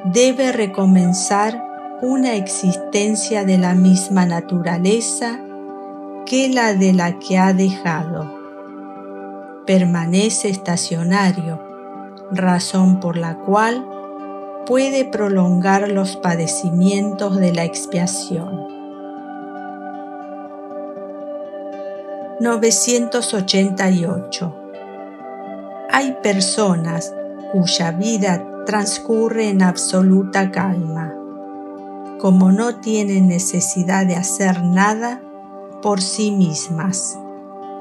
debe recomenzar una existencia de la misma naturaleza que la de la que ha dejado. Permanece estacionario, razón por la cual puede prolongar los padecimientos de la expiación. 988. Hay personas cuya vida transcurre en absoluta calma. Como no tienen necesidad de hacer nada por sí mismas,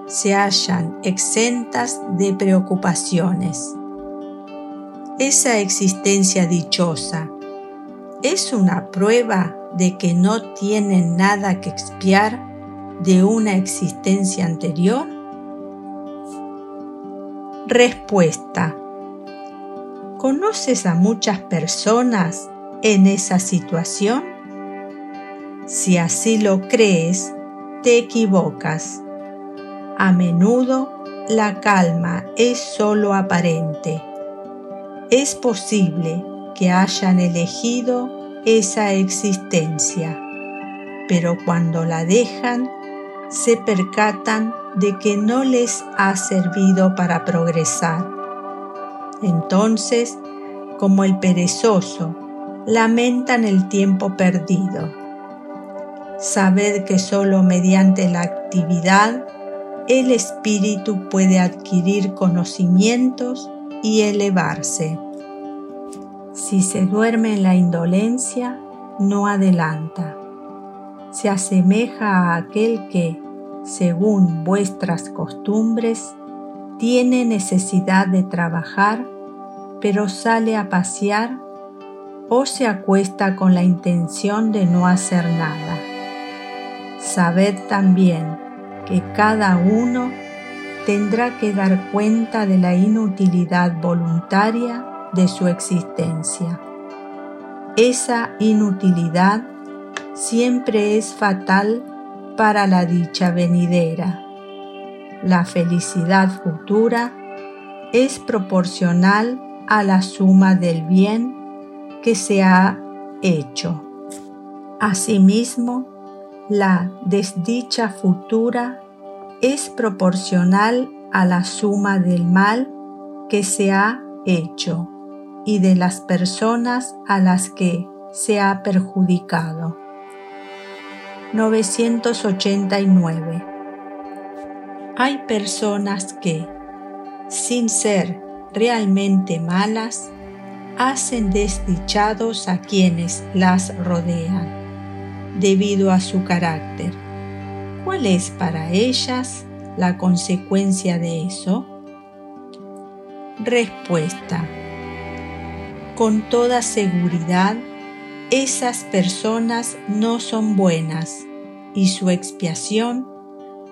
se hallan exentas de preocupaciones esa existencia dichosa es una prueba de que no tienen nada que expiar de una existencia anterior? Respuesta. ¿Conoces a muchas personas en esa situación? Si así lo crees, te equivocas. A menudo la calma es solo aparente es posible que hayan elegido esa existencia, pero cuando la dejan, se percatan de que no les ha servido para progresar. Entonces, como el perezoso, lamentan el tiempo perdido. Sabed que solo mediante la actividad el espíritu puede adquirir conocimientos y elevarse. Si se duerme en la indolencia, no adelanta. Se asemeja a aquel que, según vuestras costumbres, tiene necesidad de trabajar, pero sale a pasear o se acuesta con la intención de no hacer nada. Sabed también que cada uno tendrá que dar cuenta de la inutilidad voluntaria de su existencia. Esa inutilidad siempre es fatal para la dicha venidera. La felicidad futura es proporcional a la suma del bien que se ha hecho. Asimismo, la desdicha futura es proporcional a la suma del mal que se ha hecho y de las personas a las que se ha perjudicado. 989. Hay personas que, sin ser realmente malas, hacen desdichados a quienes las rodean, debido a su carácter. ¿Cuál es para ellas la consecuencia de eso? Respuesta. Con toda seguridad, esas personas no son buenas y su expiación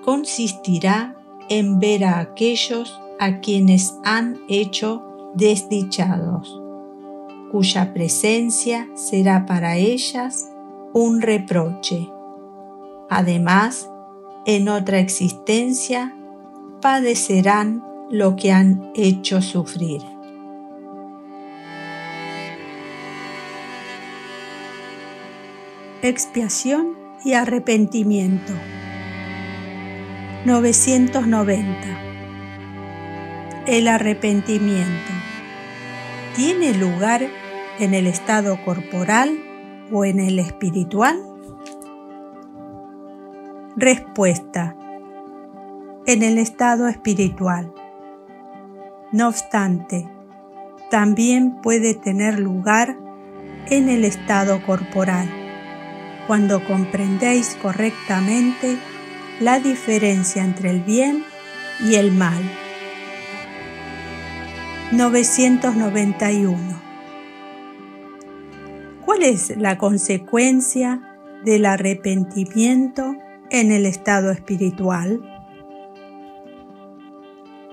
consistirá en ver a aquellos a quienes han hecho desdichados, cuya presencia será para ellas un reproche. Además, en otra existencia padecerán lo que han hecho sufrir. Expiación y arrepentimiento. 990. El arrepentimiento tiene lugar en el estado corporal o en el espiritual? Respuesta. En el estado espiritual. No obstante, también puede tener lugar en el estado corporal, cuando comprendéis correctamente la diferencia entre el bien y el mal. 991. ¿Cuál es la consecuencia del arrepentimiento en el estado espiritual?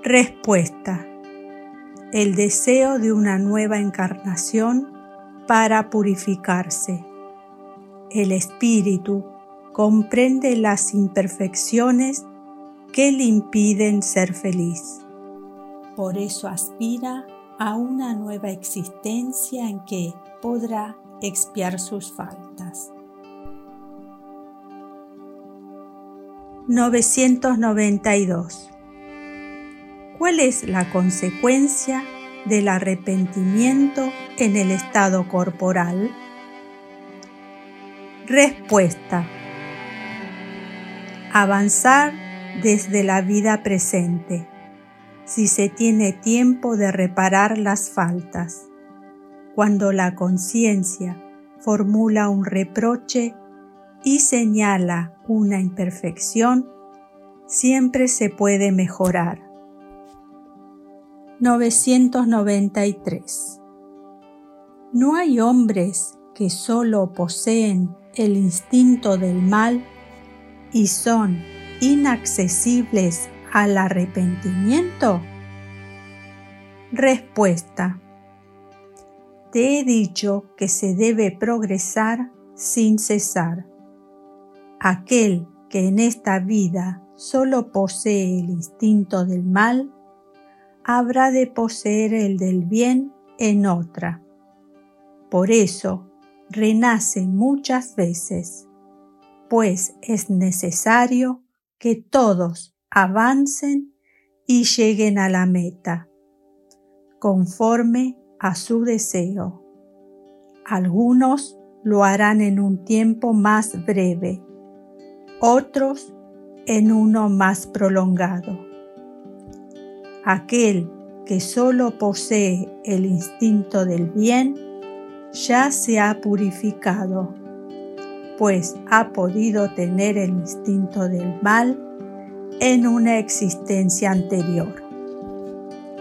Respuesta. El deseo de una nueva encarnación para purificarse. El espíritu comprende las imperfecciones que le impiden ser feliz. Por eso aspira a una nueva existencia en que podrá expiar sus faltas. 992. ¿Cuál es la consecuencia del arrepentimiento en el estado corporal? Respuesta avanzar desde la vida presente, si se tiene tiempo de reparar las faltas. Cuando la conciencia formula un reproche y señala una imperfección, siempre se puede mejorar. 993. No hay hombres que solo poseen el instinto del mal y son inaccesibles al arrepentimiento? Respuesta. Te he dicho que se debe progresar sin cesar. Aquel que en esta vida solo posee el instinto del mal, habrá de poseer el del bien en otra. Por eso renace muchas veces pues es necesario que todos avancen y lleguen a la meta, conforme a su deseo. Algunos lo harán en un tiempo más breve, otros en uno más prolongado. Aquel que solo posee el instinto del bien ya se ha purificado pues ha podido tener el instinto del mal en una existencia anterior.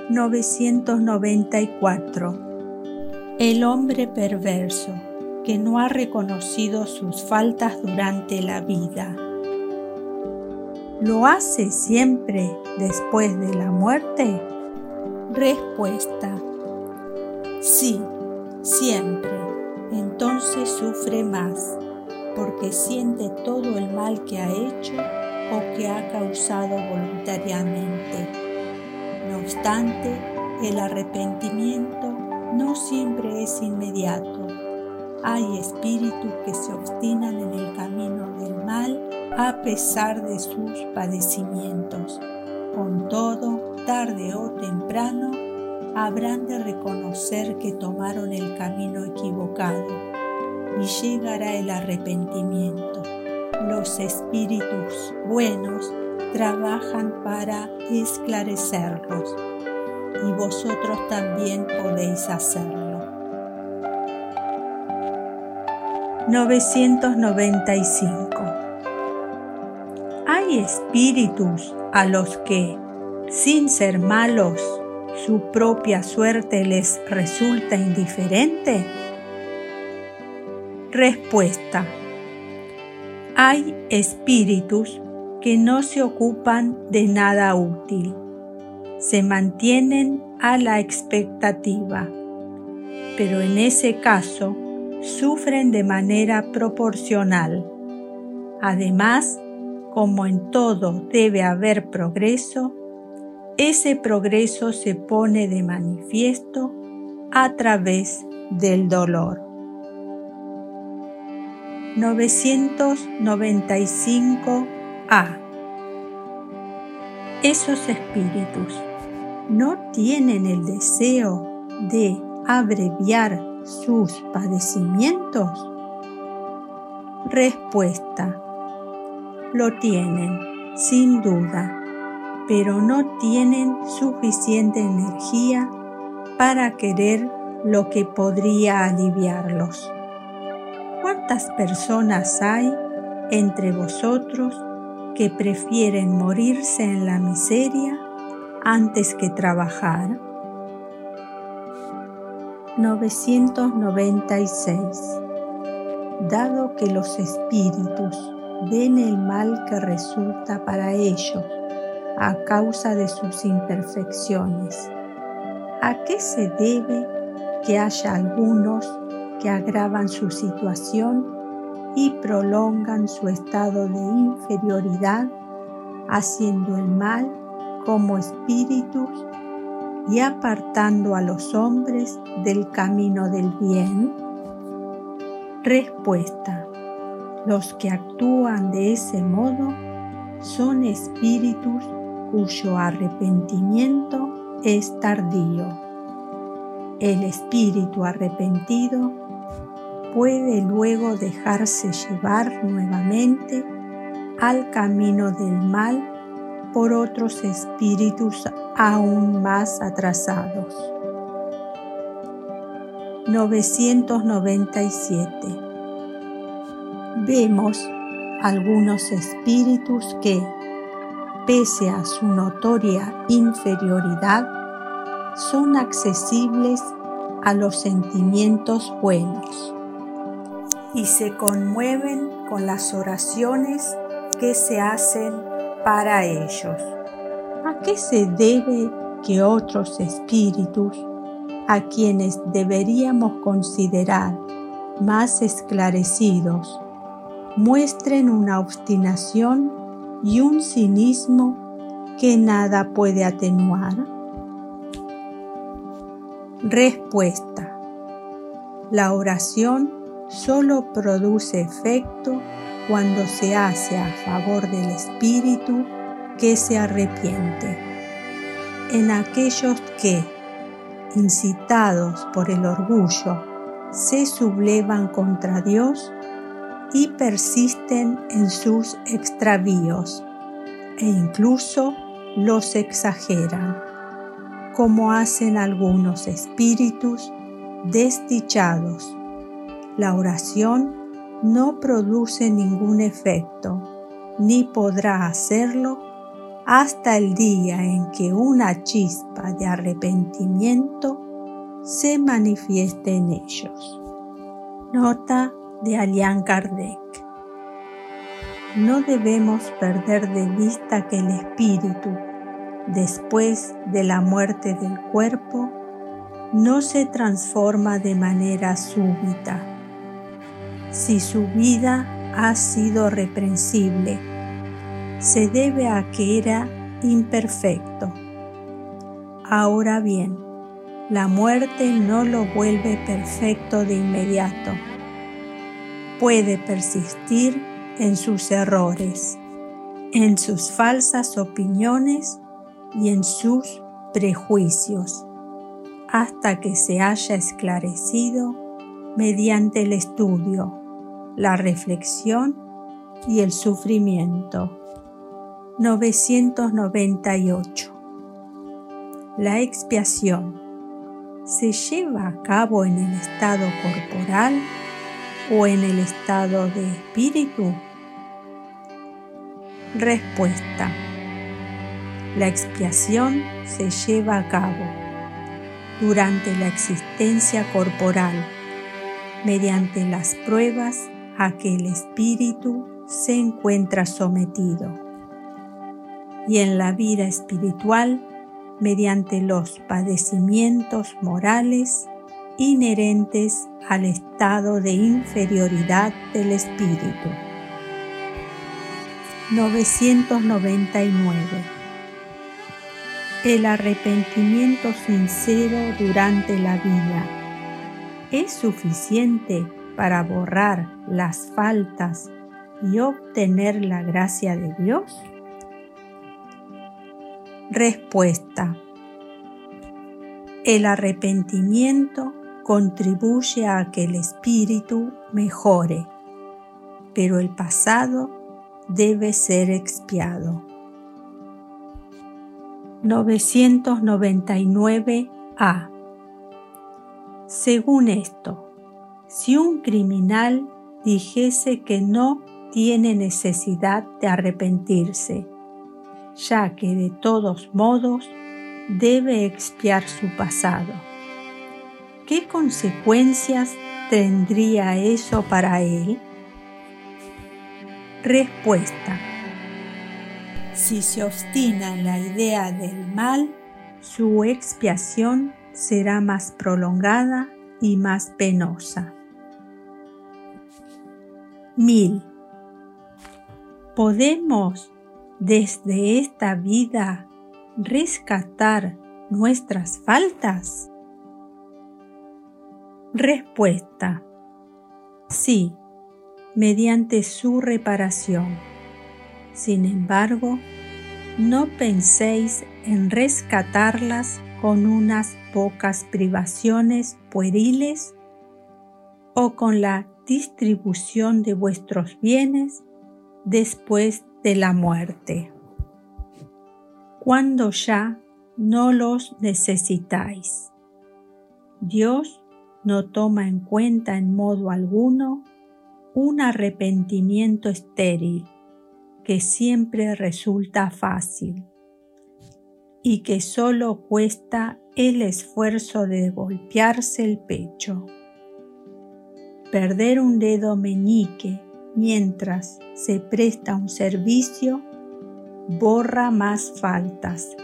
994. El hombre perverso que no ha reconocido sus faltas durante la vida. ¿Lo hace siempre después de la muerte? Respuesta. Sí, siempre. Entonces sufre más, porque siente todo el mal que ha hecho o que ha causado voluntariamente. No obstante, el arrepentimiento no siempre es inmediato. Hay espíritus que se obstinan en el camino del mal a pesar de sus padecimientos. Con todo, tarde o temprano, habrán de reconocer que tomaron el camino equivocado y llegará el arrepentimiento. Los espíritus buenos trabajan para esclarecerlos y vosotros también podéis hacerlo. 995 Hay espíritus a los que, sin ser malos, su propia suerte les resulta indiferente? Respuesta. Hay espíritus que no se ocupan de nada útil se mantienen a la expectativa, pero en ese caso sufren de manera proporcional. Además, como en todo debe haber progreso, ese progreso se pone de manifiesto a través del dolor. 995A Esos espíritus no tienen el deseo de abreviar sus padecimientos? Respuesta. Lo tienen, sin duda, pero no tienen suficiente energía para querer lo que podría aliviarlos. ¿Cuántas personas hay entre vosotros que prefieren morirse en la miseria antes que trabajar? 996. Dado que los espíritus ven el mal que resulta para ellos a causa de sus imperfecciones, ¿a qué se debe que haya algunos que agravan su situación y prolongan su estado de inferioridad haciendo el mal como espíritus y apartando a los hombres del camino del bien? Respuesta. Los que actúan de ese modo son espíritus cuyo arrepentimiento es tardío. El espíritu arrepentido puede luego dejarse llevar nuevamente al camino del mal por otros espíritus aún más atrasados. 997. Vemos algunos espíritus que, pese a su notoria inferioridad, son accesibles a los sentimientos buenos y se conmueven con las oraciones que se hacen para ellos. ¿A qué se debe que otros espíritus, a quienes deberíamos considerar más esclarecidos, muestren una obstinación y un cinismo que nada puede atenuar? Respuesta. La oración solo produce efecto cuando se hace a favor del espíritu que se arrepiente. En aquellos que, incitados por el orgullo, se sublevan contra Dios y persisten en sus extravíos e incluso los exageran, como hacen algunos espíritus desdichados. La oración no produce ningún efecto, ni podrá hacerlo hasta el día en que una chispa de arrepentimiento se manifieste en ellos. Nota de Alian Kardec. No debemos perder de vista que el espíritu, después de la muerte del cuerpo, no se transforma de manera súbita. Si su vida ha sido reprensible, se debe a que era imperfecto. Ahora bien, la muerte no lo vuelve perfecto de inmediato. Puede persistir en sus errores, en sus falsas opiniones y en sus prejuicios, hasta que se haya esclarecido mediante el estudio, la reflexión y el sufrimiento. 998. La expiación se lleva a cabo en el estado corporal o en el estado de espíritu? Respuesta. La expiación se lleva a cabo durante la existencia corporal mediante las pruebas a que el espíritu se encuentra sometido y en la vida espiritual mediante los padecimientos morales inherentes al estado de inferioridad del espíritu. 999. El arrepentimiento sincero durante la vida es suficiente para borrar las faltas y obtener la gracia de Dios? Respuesta. El arrepentimiento contribuye a que el espíritu mejore, pero el pasado debe ser expiado. 999a. Según esto, si un criminal dijese que no tiene necesidad de arrepentirse, ya que de todos modos debe expiar su pasado. ¿Qué consecuencias tendría eso para él? Respuesta. Si se obstina en la idea del mal, su expiación será más prolongada y más penosa. Mil. Podemos desde esta vida rescatar nuestras faltas? Respuesta. Sí, mediante su reparación. Sin embargo, no penséis en rescatarlas con unas pocas privaciones pueriles o con la distribución de vuestros bienes después de la muerte, cuando ya no los necesitáis. Dios no toma en cuenta en modo alguno un arrepentimiento estéril que siempre resulta fácil y que solo cuesta el esfuerzo de golpearse el pecho. Perder un dedo meñique mientras se presta un servicio, borra más faltas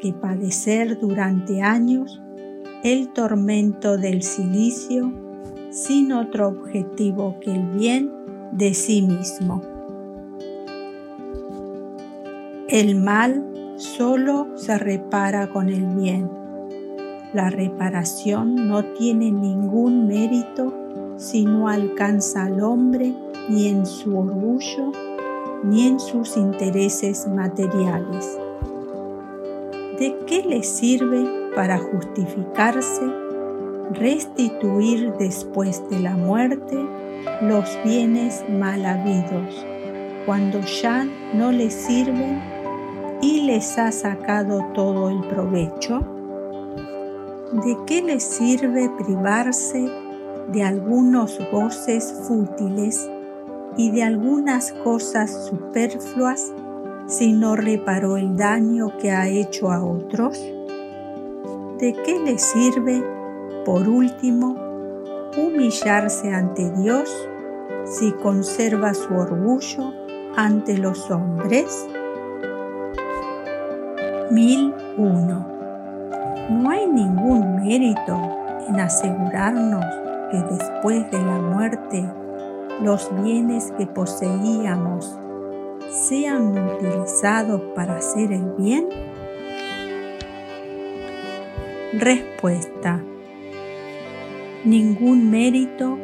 que padecer durante años el tormento del silicio sin otro objetivo que el bien de sí mismo. El mal solo se repara con el bien. La reparación no tiene ningún mérito si no alcanza al hombre ni en su orgullo ni en sus intereses materiales. ¿De qué le sirve para justificarse restituir después de la muerte los bienes mal habidos cuando ya no le sirven y les ha sacado todo el provecho? ¿De qué le sirve privarse de algunos goces fútiles y de algunas cosas superfluas si no reparó el daño que ha hecho a otros? ¿De qué le sirve, por último, humillarse ante Dios si conserva su orgullo ante los hombres? 1001 No hay ningún mérito en asegurarnos que después de la muerte los bienes que poseíamos sean utilizados para hacer el bien? Respuesta. Ningún mérito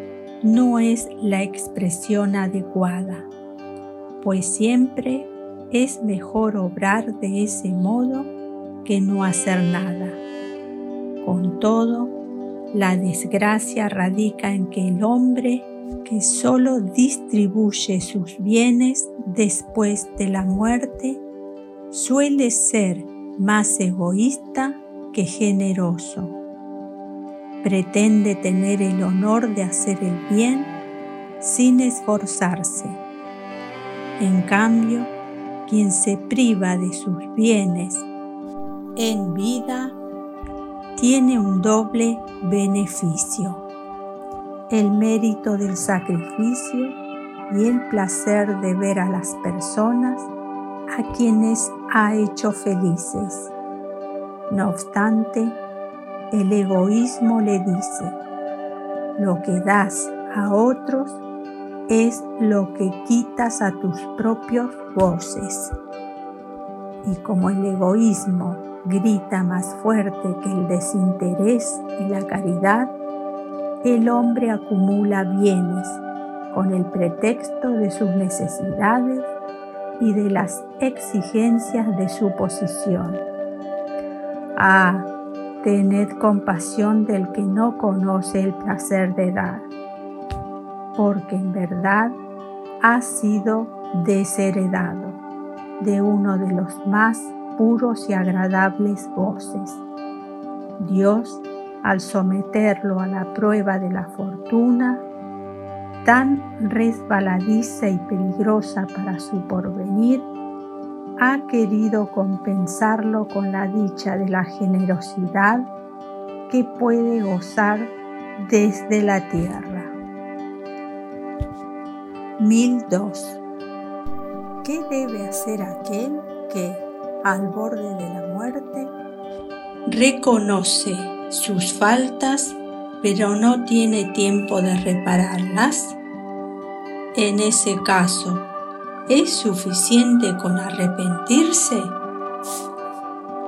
no es la expresión adecuada, pues siempre es mejor obrar de ese modo que no hacer nada. Con todo, la desgracia radica en que el hombre que solo distribuye sus bienes después de la muerte suele ser más egoísta que generoso. Pretende tener el honor de hacer el bien sin esforzarse. En cambio, quien se priva de sus bienes en vida tiene un doble beneficio el mérito del sacrificio y el placer de ver a las personas a quienes ha hecho felices. No obstante, el egoísmo le dice, lo que das a otros es lo que quitas a tus propios voces. Y como el egoísmo grita más fuerte que el desinterés y la caridad, el hombre acumula bienes con el pretexto de sus necesidades y de las exigencias de su posición. Ah, tened compasión del que no conoce el placer de dar, porque en verdad ha sido desheredado de uno de los más puros y agradables goces. Dios al someterlo a la prueba de la fortuna, tan resbaladiza y peligrosa para su porvenir, ha querido compensarlo con la dicha de la generosidad que puede gozar desde la tierra. 1002. ¿Qué debe hacer aquel que, al borde de la muerte, reconoce sus faltas, pero no tiene tiempo de repararlas? En ese caso, ¿es suficiente con arrepentirse?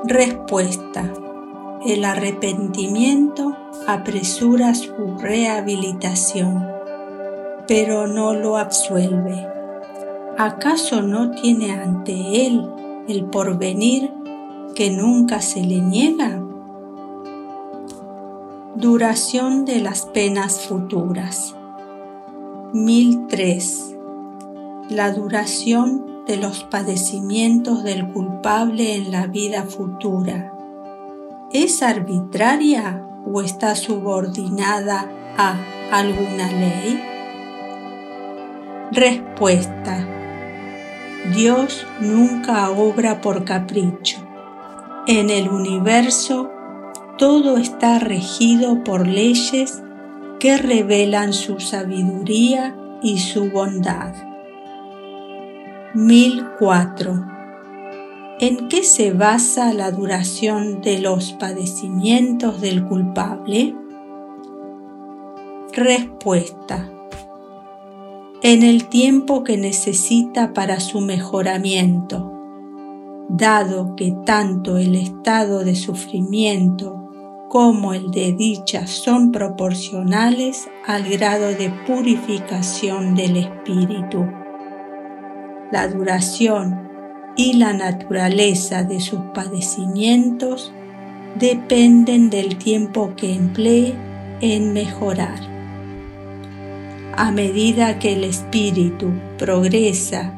Respuesta. El arrepentimiento apresura su rehabilitación, pero no lo absuelve. ¿Acaso no tiene ante él el porvenir que nunca se le niega? Duración de las penas futuras. 1003. La duración de los padecimientos del culpable en la vida futura. ¿Es arbitraria o está subordinada a alguna ley? Respuesta. Dios nunca obra por capricho. En el universo todo está regido por leyes que revelan su sabiduría y su bondad. 1004. ¿En qué se basa la duración de los padecimientos del culpable? Respuesta. En el tiempo que necesita para su mejoramiento, dado que tanto el estado de sufrimiento como el de dicha son proporcionales al grado de purificación del espíritu. La duración y la naturaleza de sus padecimientos dependen del tiempo que emplee en mejorar. A medida que el espíritu progresa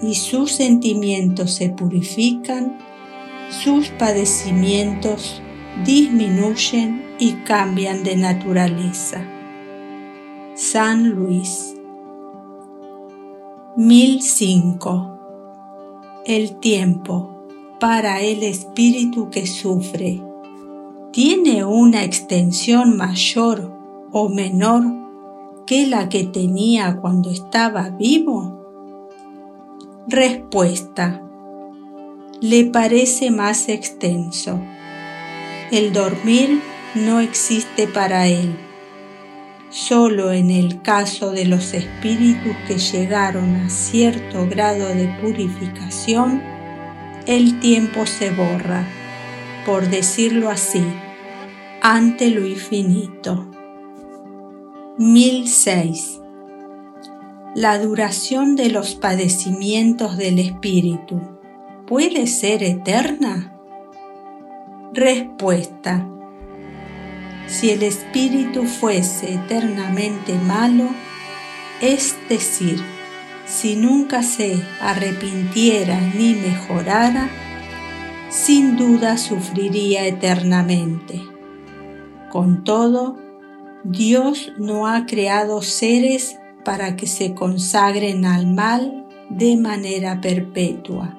y sus sentimientos se purifican, sus padecimientos disminuyen y cambian de naturaleza. San Luis 1005 El tiempo para el espíritu que sufre tiene una extensión mayor o menor que la que tenía cuando estaba vivo? Respuesta. Le parece más extenso El dormir no existe para él. Solo en el caso de los espíritus que llegaron a cierto grado de purificación, el tiempo se borra, por decirlo así, ante lo infinito. 1006. La duración de los padecimientos del espíritu puede ser eterna? Respuesta. Si el espíritu fuese eternamente malo, es decir, si nunca se arrepintiera ni mejorara, sin duda sufriría eternamente. Con todo, Dios no ha creado seres para que se consagren al mal de manera perpetua.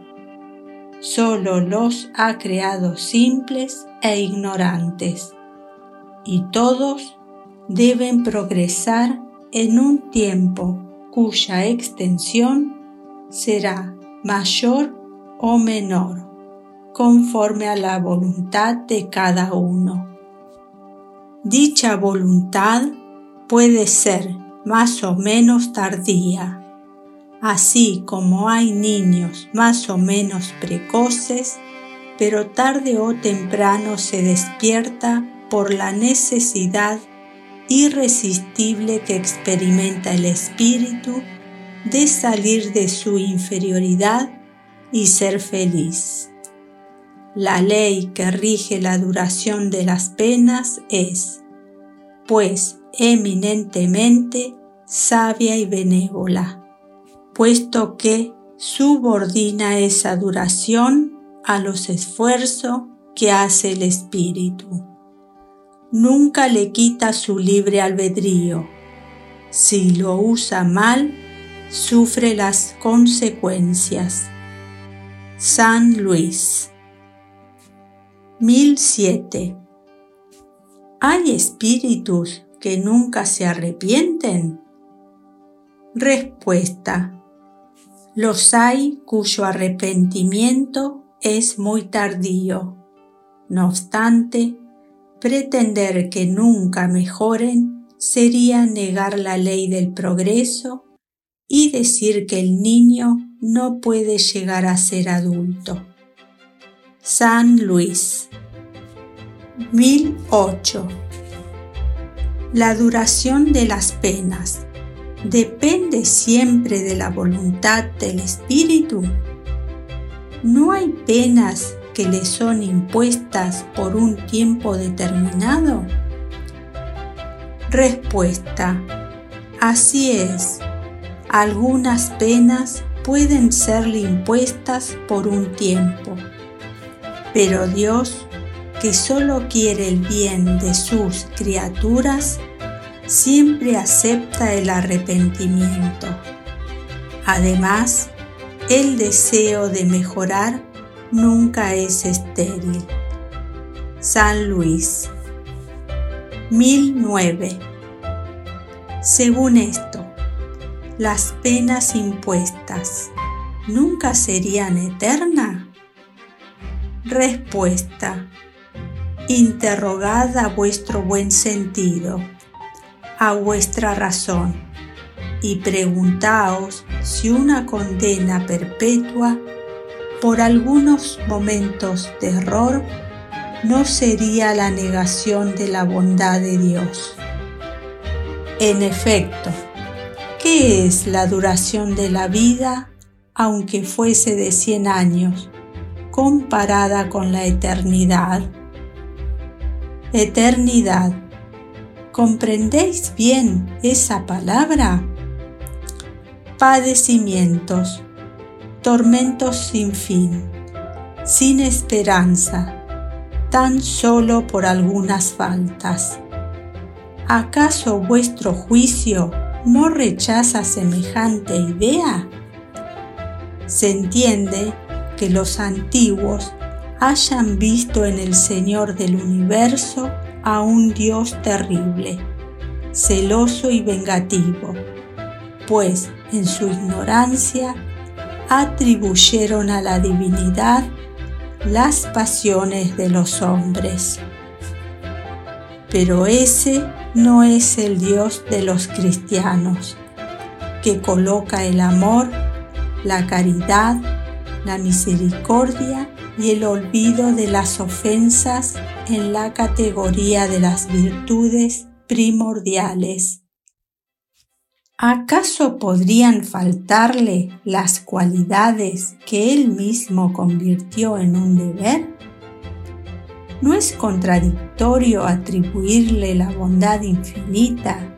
Solo los ha creado simples e ignorantes, y todos deben progresar en un tiempo cuya extensión será mayor o menor, conforme a la voluntad de cada uno. Dicha voluntad puede ser más o menos tardía, así como hay niños más o menos precoces, pero tarde o temprano se despierta por la necesidad irresistible que experimenta el espíritu de salir de su inferioridad y ser feliz. La ley que rige la duración de las penas es, pues, eminentemente sabia y benévola, puesto que subordina esa duración a los esfuerzos que hace el espíritu nunca le quita su libre albedrío. Si lo usa mal, sufre las consecuencias. San Luis 1007 ¿Hay espíritus que nunca se arrepienten? Respuesta. Los hay cuyo arrepentimiento es muy tardío. No obstante, Pretender que nunca mejoren sería negar la ley del progreso y decir que el niño no puede llegar a ser adulto. San Luis 1008 La duración de las penas depende siempre de la voluntad del espíritu. No hay penas que le son impuestas por un tiempo determinado? Respuesta. Así es. Algunas penas pueden serle impuestas por un tiempo, pero Dios, que solo quiere el bien de sus criaturas, siempre acepta el arrepentimiento. Además, el deseo de mejorar nunca es estéril. San Luis 1009 Según esto, las penas impuestas nunca serían eternas? Respuesta. Interrogad a vuestro buen sentido, a vuestra razón, y preguntaos si una condena perpetua por algunos momentos de error no sería la negación de la bondad de Dios. En efecto, ¿qué es la duración de la vida aunque fuese de 100 años comparada con la eternidad? Eternidad. ¿Comprendéis bien esa palabra? Padecimientos tormentos sin fin, sin esperanza, tan solo por algunas faltas. ¿Acaso vuestro juicio no rechaza semejante idea? Se entiende que los antiguos hayan visto en el Señor del universo a un Dios terrible, celoso y vengativo, pues en su ignorancia atribuyeron a la divinidad las pasiones de los hombres. Pero ese no es el Dios de los cristianos, que coloca el amor, la caridad, la misericordia y el olvido de las ofensas en la categoría de las virtudes primordiales. ¿Acaso podrían faltarle las cualidades que él mismo convirtió en un deber? ¿No es contradictorio atribuirle la bondad infinita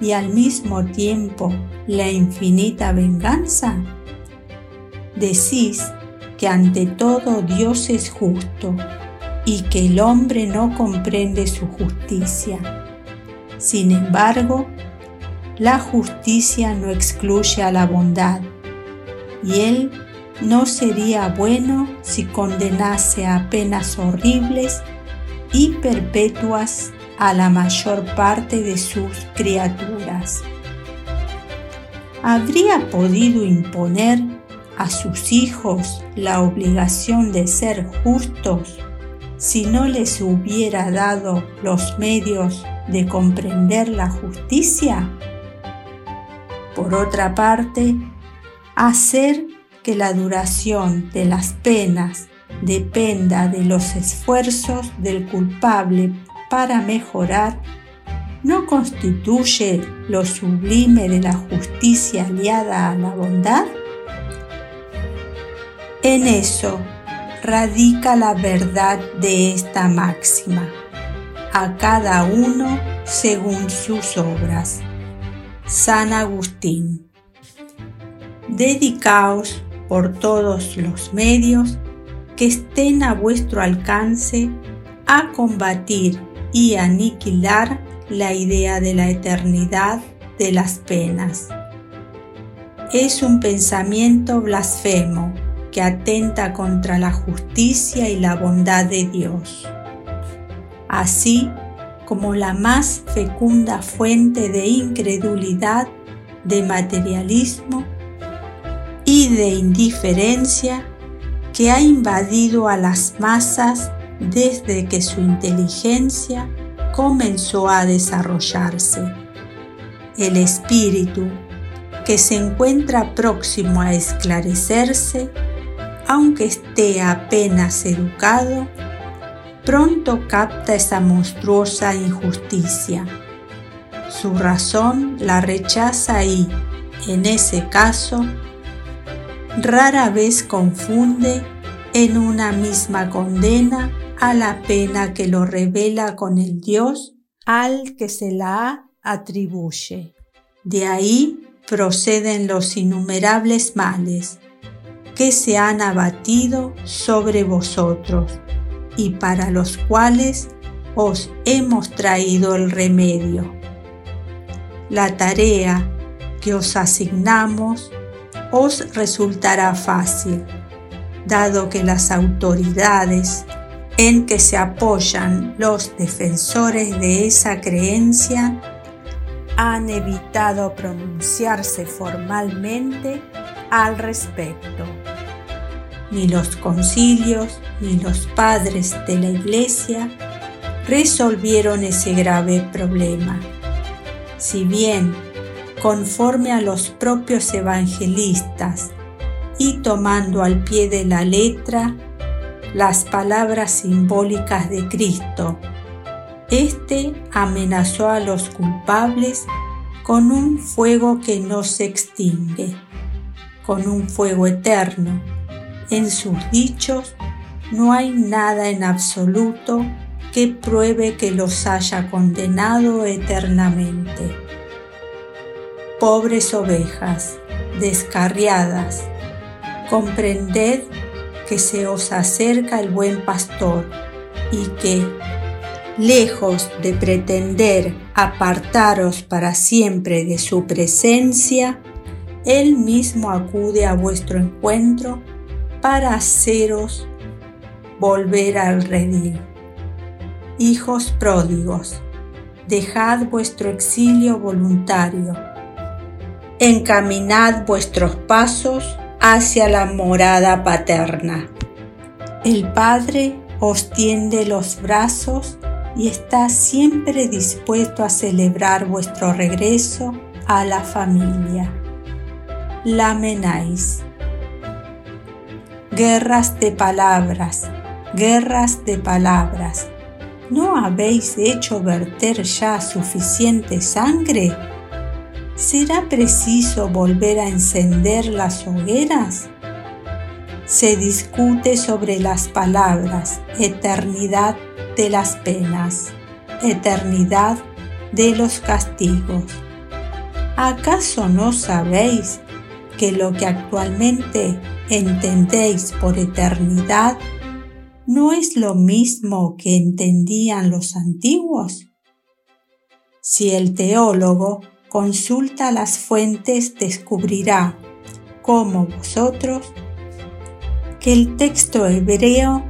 y al mismo tiempo la infinita venganza? Decís que ante todo Dios es justo y que el hombre no comprende su justicia. Sin embargo, la justicia no excluye a la bondad y Él no sería bueno si condenase a penas horribles y perpetuas a la mayor parte de sus criaturas. ¿Habría podido imponer a sus hijos la obligación de ser justos si no les hubiera dado los medios de comprender la justicia? Por otra parte, hacer que la duración de las penas dependa de los esfuerzos del culpable para mejorar no constituye lo sublime de la justicia aliada a la bondad? En eso radica la verdad de esta máxima, a cada uno según sus obras. San Agustín. Dedicaos por todos los medios que estén a vuestro alcance a combatir y aniquilar la idea de la eternidad de las penas. Es un pensamiento blasfemo que atenta contra la justicia y la bondad de Dios, así como la más fecunda fuente de incredulidad, de materialismo y de indiferencia que ha invadido a las masas desde que su inteligencia comenzó a desarrollarse. El espíritu, que se encuentra próximo a esclarecerse, aunque esté apenas educado, pronto capta esa monstruosa injusticia. Su razón la rechaza y, en ese caso, rara vez confunde en una misma condena a la pena que lo revela con el Dios al que se la atribuye. De ahí proceden los innumerables males que se han abatido sobre vosotros y para los cuales os hemos traído el remedio. La tarea que os asignamos os resultará fácil, dado que las autoridades en que se apoyan los defensores de esa creencia han evitado pronunciarse formalmente al respecto. Ni los concilios ni los padres de la Iglesia resolvieron ese grave problema. Si bien, conforme a los propios evangelistas y tomando al pie de la letra las palabras simbólicas de Cristo, este amenazó a los culpables con un fuego que no se extingue con un fuego eterno. En sus dichos no hay nada en absoluto que pruebe que los haya condenado eternamente. Pobres ovejas, descarriadas, comprended que se os acerca el buen pastor y que, lejos de pretender apartaros para siempre de su presencia, él mismo acude a vuestro encuentro para haceros volver al redil. Hijos pródigos, dejad vuestro exilio voluntario. Encaminad vuestros pasos hacia la morada paterna. El Padre os tiende los brazos y está siempre dispuesto a celebrar vuestro regreso a la familia. Lamenáis. Guerras de palabras, guerras de palabras. ¿No habéis hecho verter ya suficiente sangre? ¿Será preciso volver a encender las hogueras? Se discute sobre las palabras, eternidad de las penas, eternidad de los castigos. ¿Acaso no sabéis que lo que actualmente entendéis por eternidad no es lo mismo que entendían los antiguos? Si el teólogo consulta las fuentes descubrirá, como vosotros, que el texto hebreo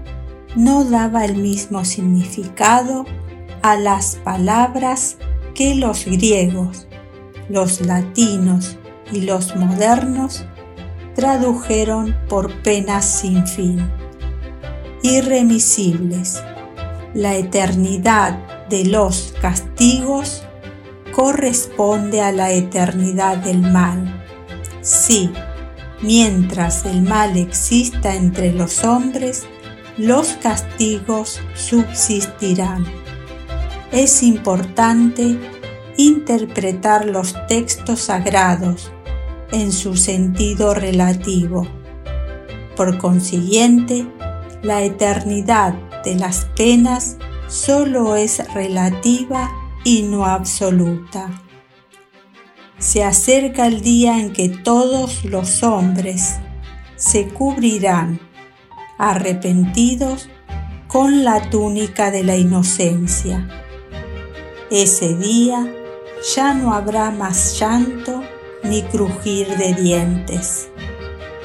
no daba el mismo significado a las palabras que los griegos, los latinos y los modernos tradujeron por penas sin fin, irremisibles. La eternidad de los castigos corresponde a la eternidad del mal. Sí, mientras el mal exista entre los hombres, los castigos subsistirán. Es importante interpretar los textos sagrados en su sentido relativo. Por consiguiente, la eternidad de las penas solo es relativa y no absoluta. Se acerca el día en que todos los hombres se cubrirán arrepentidos con la túnica de la inocencia. Ese día ya no habrá más llanto ni crujir de dientes.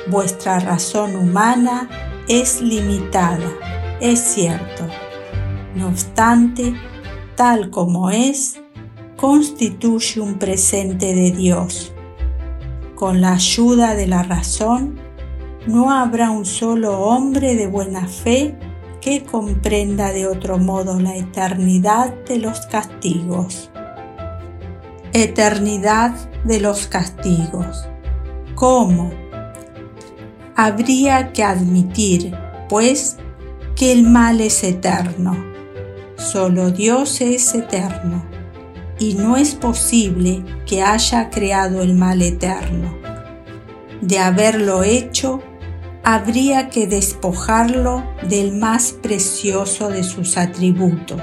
Vuestra razón humana es limitada, es cierto. No obstante, tal como es, constituye un presente de Dios. Con la ayuda de la razón, no habrá un solo hombre de buena fe que comprenda de otro modo la eternidad de los castigos. Eternidad de los castigos. ¿Cómo? Habría que admitir, pues, que el mal es eterno Solo Dios es eterno y no es posible que haya creado el mal eterno. De haberlo hecho, habría que despojarlo del más precioso de sus atributos,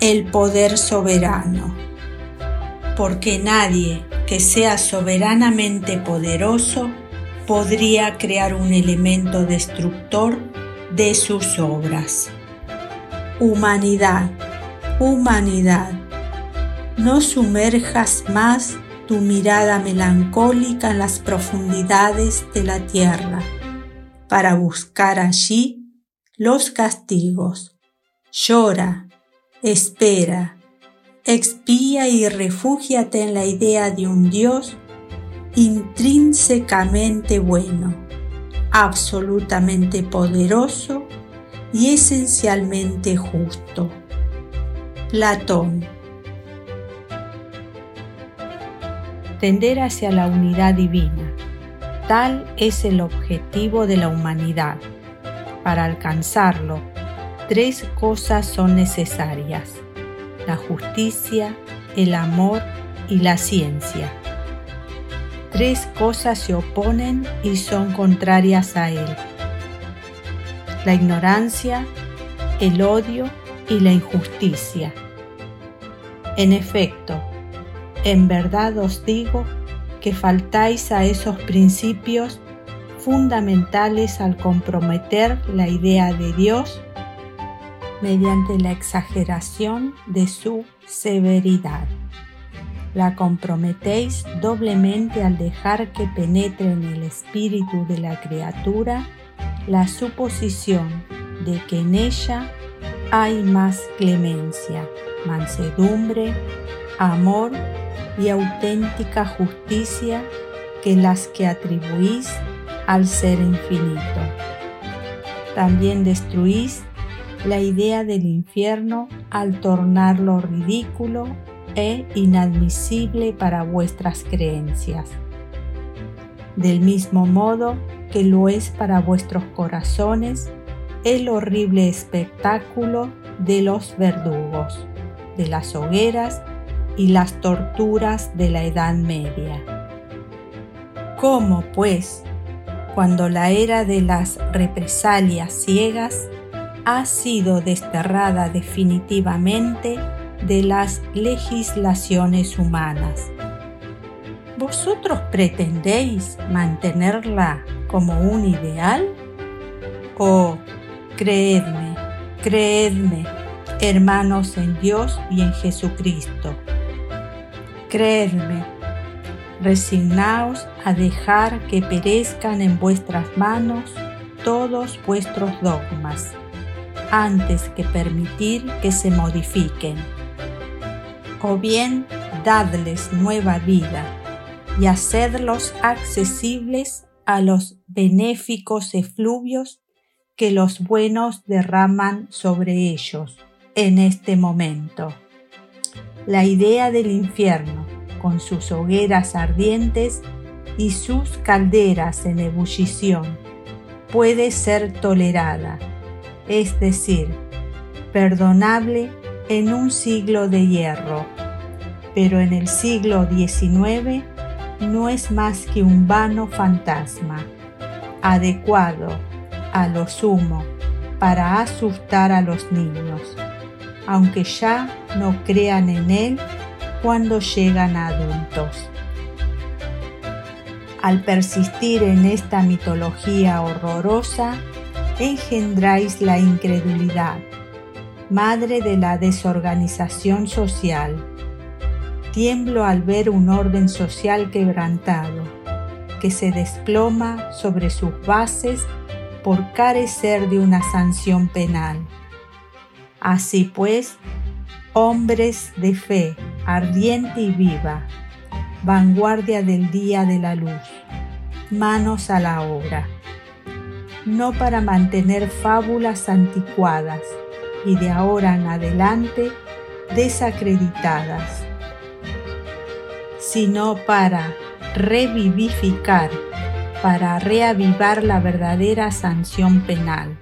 el poder soberano. Porque nadie que sea soberanamente poderoso podría crear un elemento destructor de sus obras. Humanidad, humanidad, no sumerjas más tu mirada melancólica en las profundidades de la tierra para buscar allí los castigos. Llora, espera, expía y refúgiate en la idea de un Dios intrínsecamente bueno, absolutamente poderoso y esencialmente justo. Platón. Tender hacia la unidad divina. Tal es el objetivo de la humanidad. Para alcanzarlo, tres cosas son necesarias. La justicia, el amor y la ciencia. Tres cosas se oponen y son contrarias a él la ignorancia, el odio y la injusticia. En efecto, en verdad os digo que faltáis a esos principios fundamentales al comprometer la idea de Dios mediante la exageración de su severidad. La comprometéis doblemente al dejar que penetre en el espíritu de la criatura la suposición de que en ella hay más clemencia, mansedumbre, amor y auténtica justicia que las que atribuís al ser infinito. También destruís la idea del infierno al tornarlo ridículo e inadmisible para vuestras creencias. Del mismo modo que lo es para vuestros corazones el horrible espectáculo de los verdugos, de las hogueras y las torturas de la Edad Media. ¿Cómo, pues, cuando la era de las represalias ciegas ha sido desterrada definitivamente de las legislaciones humanas. ¿Vosotros pretendéis mantenerla como un ideal? Oh, creedme, creedme, hermanos en Dios y en Jesucristo. Creedme, resignaos a dejar que perezcan en vuestras manos todos vuestros dogmas antes que permitir que se modifiquen. O bien dadles nueva vida y hacedlos accesibles a los benéficos efluvios que los buenos derraman sobre ellos en este momento. La idea del infierno, con sus hogueras ardientes y sus calderas en ebullición, puede ser tolerada es decir, perdonable en un siglo de hierro, pero en el siglo XIX no es más que un vano fantasma, adecuado a lo sumo para asustar a los niños, aunque ya no crean en él cuando llegan a adultos. Al persistir en esta mitología horrorosa, engendráis la incredulidad, madre de la desorganización social. Tiemblo al ver un orden social quebrantado, que se desploma sobre sus bases por carecer de una sanción penal. Así pues, hombres de fe ardiente y viva, vanguardia del día de la luz, manos a la obra no para mantener fábulas anticuadas y de ahora en adelante desacreditadas, sino para revivificar, para reavivar la verdadera sanción penal,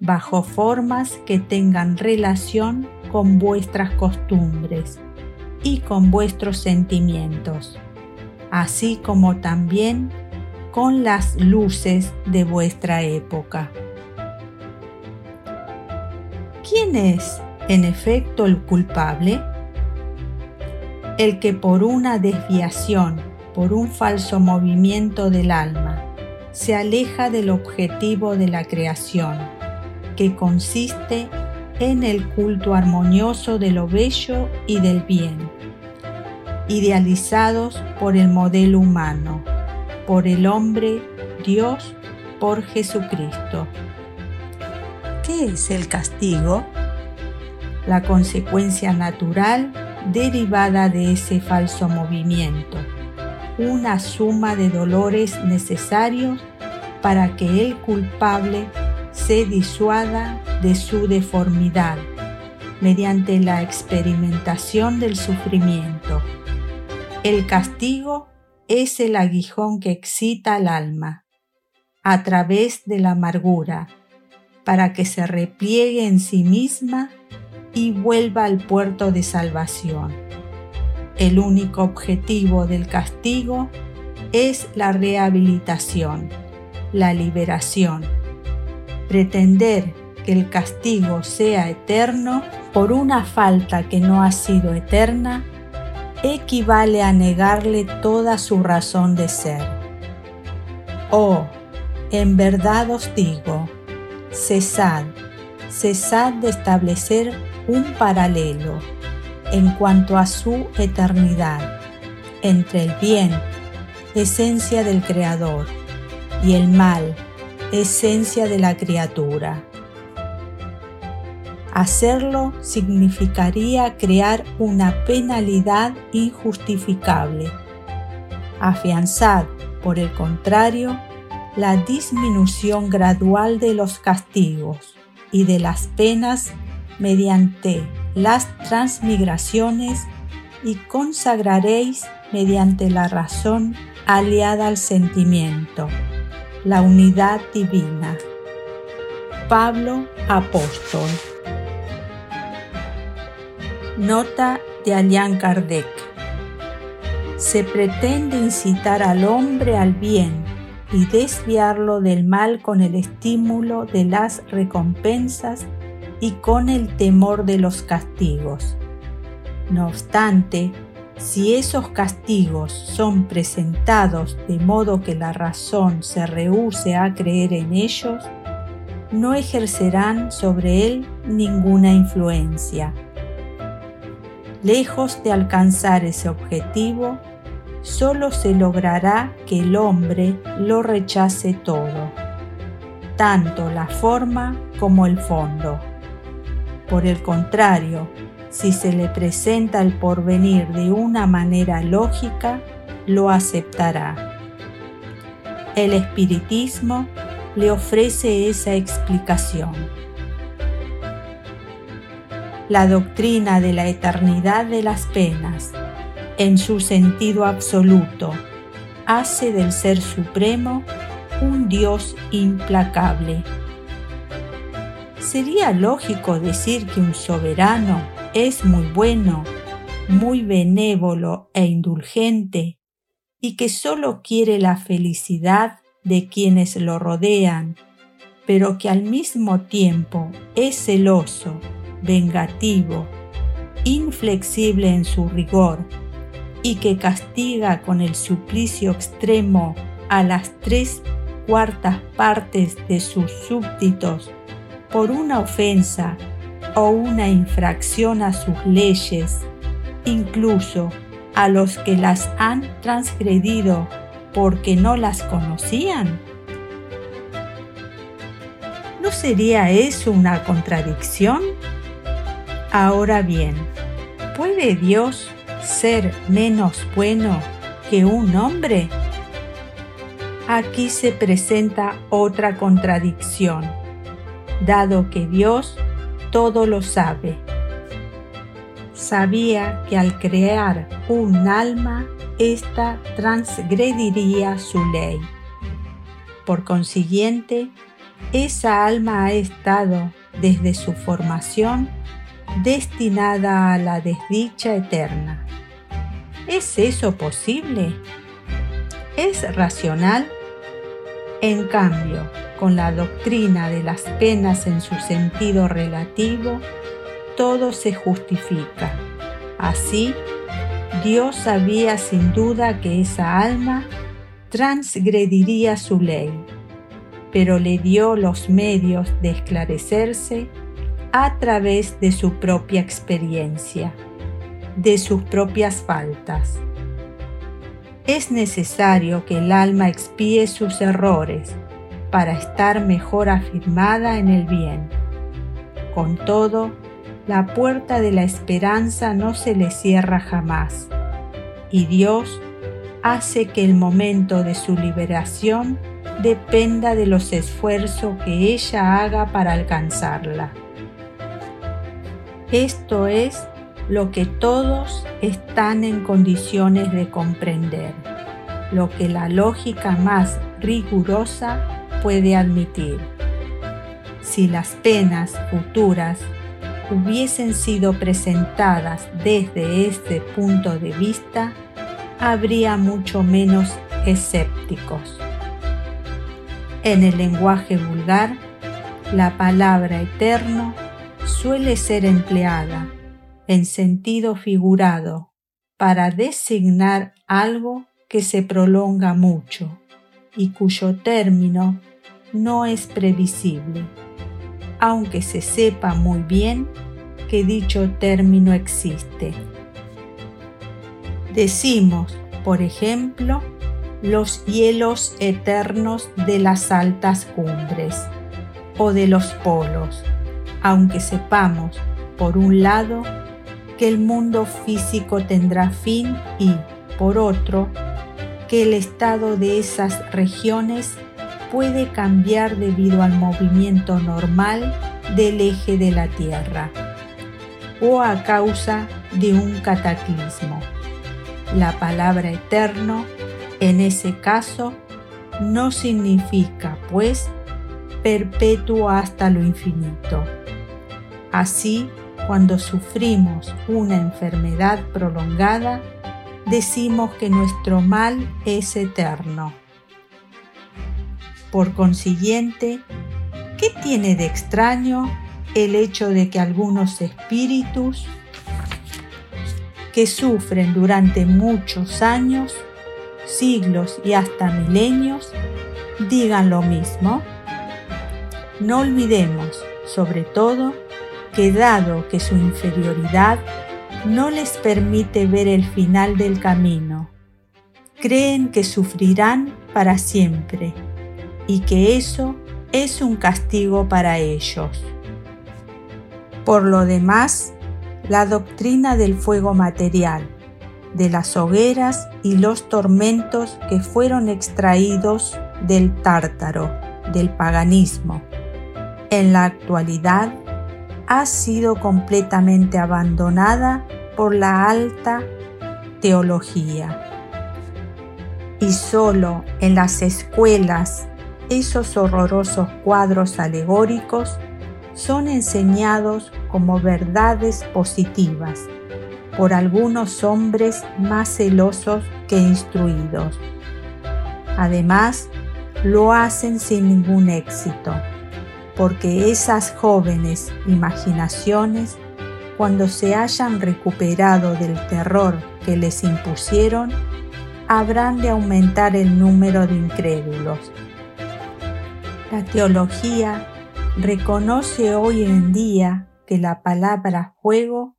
bajo formas que tengan relación con vuestras costumbres y con vuestros sentimientos, así como también con las luces de vuestra época. ¿Quién es, en efecto, el culpable? El que por una desviación, por un falso movimiento del alma, se aleja del objetivo de la creación, que consiste en el culto armonioso de lo bello y del bien, idealizados por el modelo humano por el hombre, Dios, por Jesucristo. ¿Qué es el castigo? La consecuencia natural derivada de ese falso movimiento, una suma de dolores necesarios para que el culpable se disuada de su deformidad mediante la experimentación del sufrimiento. El castigo es el aguijón que excita al alma a través de la amargura para que se repliegue en sí misma y vuelva al puerto de salvación. El único objetivo del castigo es la rehabilitación, la liberación. Pretender que el castigo sea eterno por una falta que no ha sido eterna equivale a negarle toda su razón de ser. Oh, en verdad os digo, cesad, cesad de establecer un paralelo en cuanto a su eternidad entre el bien, esencia del Creador, y el mal, esencia de la criatura. Hacerlo significaría crear una penalidad injustificable. Afianzad, por el contrario, la disminución gradual de los castigos y de las penas mediante las transmigraciones y consagraréis mediante la razón aliada al sentimiento, la unidad divina. Pablo Apóstol. Nota de Allan Kardec. Se pretende incitar al hombre al bien y desviarlo del mal con el estímulo de las recompensas y con el temor de los castigos. No obstante, si esos castigos son presentados de modo que la razón se rehúse a creer en ellos, no ejercerán sobre él ninguna influencia. Lejos de alcanzar ese objetivo, solo se logrará que el hombre lo rechace todo, tanto la forma como el fondo. Por el contrario, si se le presenta el porvenir de una manera lógica, lo aceptará. El espiritismo le ofrece esa explicación. La doctrina de la eternidad de las penas, en su sentido absoluto, hace del Ser Supremo un Dios implacable. Sería lógico decir que un soberano es muy bueno, muy benévolo e indulgente, y que solo quiere la felicidad de quienes lo rodean, pero que al mismo tiempo es celoso, vengativo, inflexible en su rigor, y que castiga con el suplicio extremo a las tres cuartas partes de sus súbditos por una ofensa o una infracción a sus leyes, incluso a los que las han transgredido porque no las conocían? ¿No sería eso una contradicción? Ahora bien, ¿puede Dios ser menos bueno que un hombre? Aquí se presenta otra contradicción, dado que Dios todo lo sabe. Sabía que al crear un alma, ésta transgrediría su ley. Por consiguiente, esa alma ha estado, desde su formación, destinada a la desdicha eterna. ¿Es eso posible? ¿Es racional? En cambio, con la doctrina de las penas en su sentido relativo, todo se justifica. Así, Dios sabía sin duda que esa alma transgrediría su ley, pero le dio los medios de esclarecerse a través de su propia experiencia, de sus propias faltas. Es necesario que el alma expíe sus errores para estar mejor afirmada en el bien. Con todo, la puerta de la esperanza no se le cierra jamás, y Dios hace que el momento de su liberación dependa de los esfuerzos que ella haga para alcanzarla. Esto es lo que todos están en condiciones de comprender, lo que la lógica más rigurosa puede admitir. Si las penas futuras hubiesen sido presentadas desde este punto de vista, habría mucho menos escépticos. En el lenguaje vulgar, la palabra eterno suele ser empleada en sentido figurado para designar algo que se prolonga mucho y cuyo término no es previsible, aunque se sepa muy bien que dicho término existe. Decimos, por ejemplo, los hielos eternos de las altas cumbres o de los polos, aunque sepamos, por un lado, que el mundo físico tendrá fin y, por otro, que el estado de esas regiones puede cambiar debido al movimiento normal del eje de la Tierra o a causa de un cataclismo. La palabra eterno, en ese caso, no significa, pues, perpetuo hasta lo infinito. Así, cuando sufrimos una enfermedad prolongada, decimos que nuestro mal es eterno. Por consiguiente, ¿qué tiene de extraño el hecho de que algunos espíritus que sufren durante muchos años, siglos y hasta milenios digan lo mismo? No olvidemos, sobre todo, que dado que su inferioridad no les permite ver el final del camino, creen que sufrirán para siempre y que eso es un castigo para ellos. Por lo demás, la doctrina del fuego material, de las hogueras y los tormentos que fueron extraídos del tártaro, del paganismo, en la actualidad ha sido completamente abandonada por la alta teología. Y solo en las escuelas esos horrorosos cuadros alegóricos son enseñados como verdades positivas por algunos hombres más celosos que instruidos. Además, lo hacen sin ningún éxito, porque esas jóvenes imaginaciones, cuando se hayan recuperado del terror que les impusieron, habrán de aumentar el número de incrédulos. La teología reconoce hoy en día que la palabra juego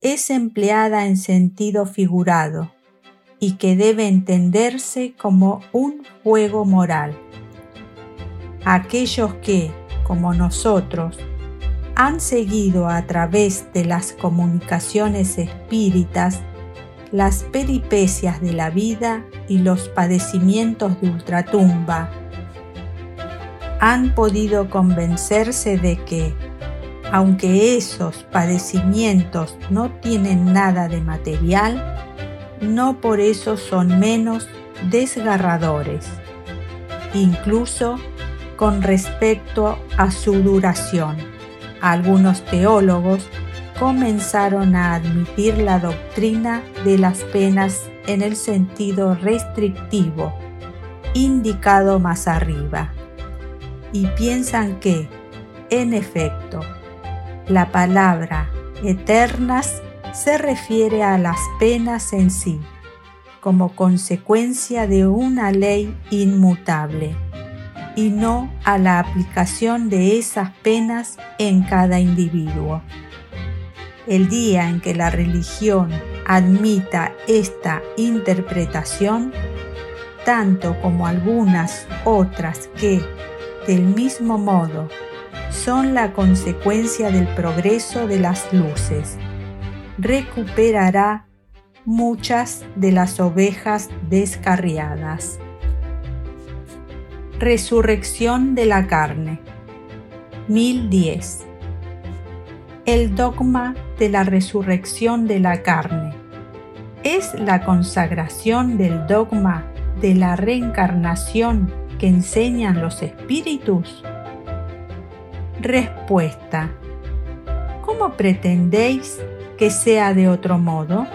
es empleada en sentido figurado y que debe entenderse como un juego moral. Aquellos que, como nosotros, han seguido a través de las comunicaciones espíritas las peripecias de la vida y los padecimientos de ultratumba. Han podido convencerse de que, aunque esos padecimientos no tienen nada de material, no por eso son menos desgarradores, incluso con respecto a su duración. Algunos teólogos comenzaron a admitir la doctrina de las penas en el sentido restrictivo indicado más arriba y piensan que, en efecto, la palabra eternas se refiere a las penas en sí, como consecuencia de una ley inmutable, y no a la aplicación de esas penas en cada individuo. El día en que la religión admita esta interpretación, tanto como algunas otras que, del mismo modo, son la consecuencia del progreso de las luces. Recuperará muchas de las ovejas descarriadas. Resurrección de la carne. 1010. El dogma de la resurrección de la carne es la consagración del dogma de la reencarnación que enseñan los espíritus? Respuesta. ¿Cómo pretendéis que sea de otro modo?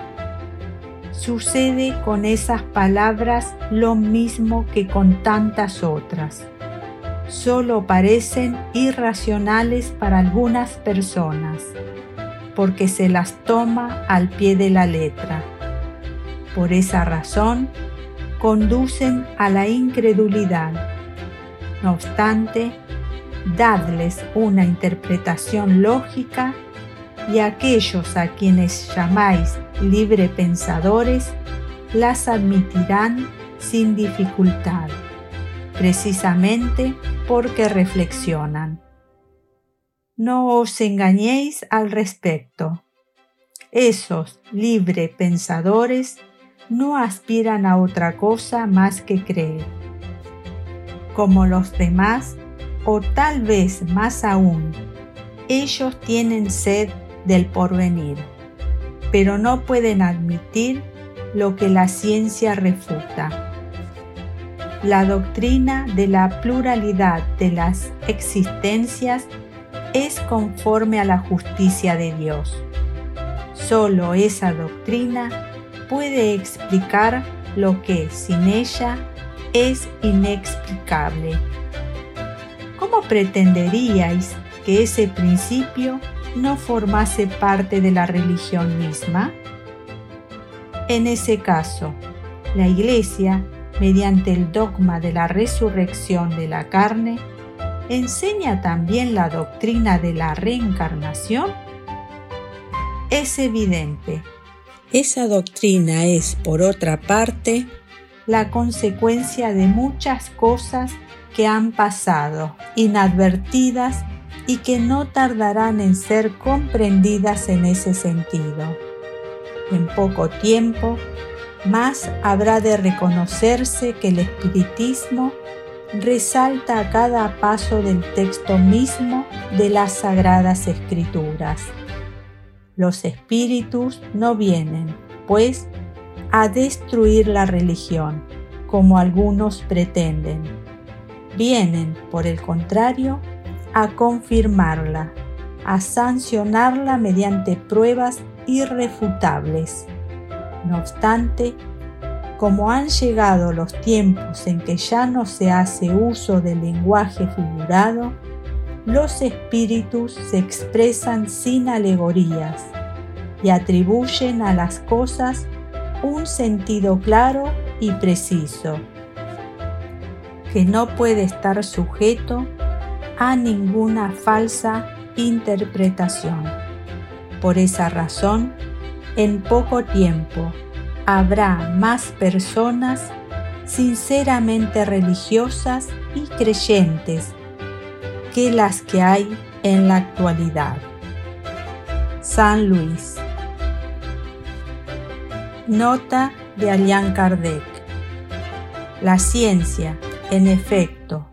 Sucede con esas palabras lo mismo que con tantas otras. Solo parecen irracionales para algunas personas, porque se las toma al pie de la letra. Por esa razón, conducen a la incredulidad. No obstante, dadles una interpretación lógica y aquellos a quienes llamáis libre pensadores las admitirán sin dificultad, precisamente porque reflexionan. No os engañéis al respecto. Esos libre pensadores no aspiran a otra cosa más que creer. Como los demás, o tal vez más aún, ellos tienen sed del porvenir, pero no pueden admitir lo que la ciencia refuta. La doctrina de la pluralidad de las existencias es conforme a la justicia de Dios. Solo esa doctrina puede explicar lo que sin ella es inexplicable. ¿Cómo pretenderíais que ese principio no formase parte de la religión misma? En ese caso, la Iglesia, mediante el dogma de la resurrección de la carne, enseña también la doctrina de la reencarnación? Es evidente. Esa doctrina es, por otra parte, la consecuencia de muchas cosas que han pasado inadvertidas y que no tardarán en ser comprendidas en ese sentido. En poco tiempo, más habrá de reconocerse que el espiritismo resalta a cada paso del texto mismo de las sagradas escrituras. Los espíritus no vienen, pues, a destruir la religión, como algunos pretenden. Vienen, por el contrario, a confirmarla, a sancionarla mediante pruebas irrefutables. No obstante, como han llegado los tiempos en que ya no se hace uso del lenguaje figurado, los espíritus se expresan sin alegorías y atribuyen a las cosas un sentido claro y preciso, que no puede estar sujeto a ninguna falsa interpretación. Por esa razón, en poco tiempo habrá más personas sinceramente religiosas y creyentes que las que hay en la actualidad. San Luis. Nota de Allan Kardec. La ciencia, en efecto,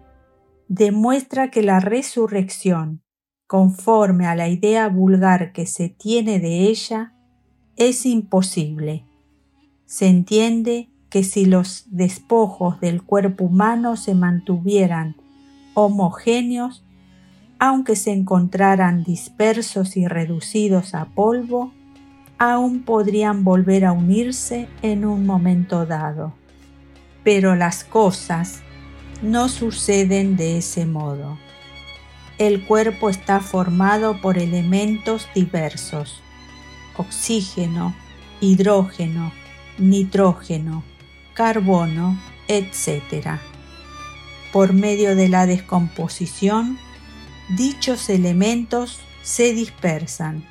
demuestra que la resurrección, conforme a la idea vulgar que se tiene de ella, es imposible. Se entiende que si los despojos del cuerpo humano se mantuvieran homogéneos, aunque se encontraran dispersos y reducidos a polvo, aún podrían volver a unirse en un momento dado. Pero las cosas no suceden de ese modo. El cuerpo está formado por elementos diversos, oxígeno, hidrógeno, nitrógeno, carbono, etc. Por medio de la descomposición, dichos elementos se dispersan,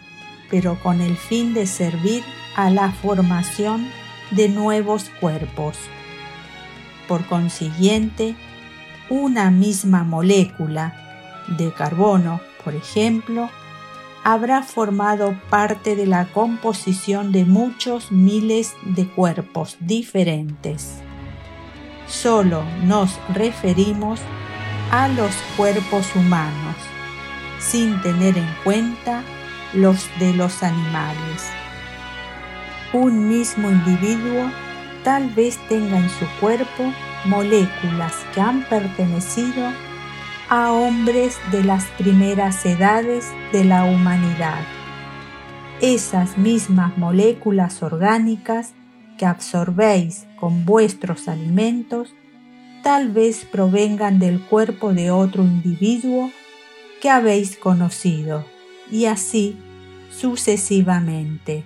pero con el fin de servir a la formación de nuevos cuerpos. Por consiguiente, una misma molécula de carbono, por ejemplo, habrá formado parte de la composición de muchos miles de cuerpos diferentes. Solo nos referimos a los cuerpos humanos, sin tener en cuenta los de los animales. Un mismo individuo tal vez tenga en su cuerpo moléculas que han pertenecido a hombres de las primeras edades de la humanidad. Esas mismas moléculas orgánicas que absorbéis con vuestros alimentos tal vez provengan del cuerpo de otro individuo que habéis conocido, y así sucesivamente.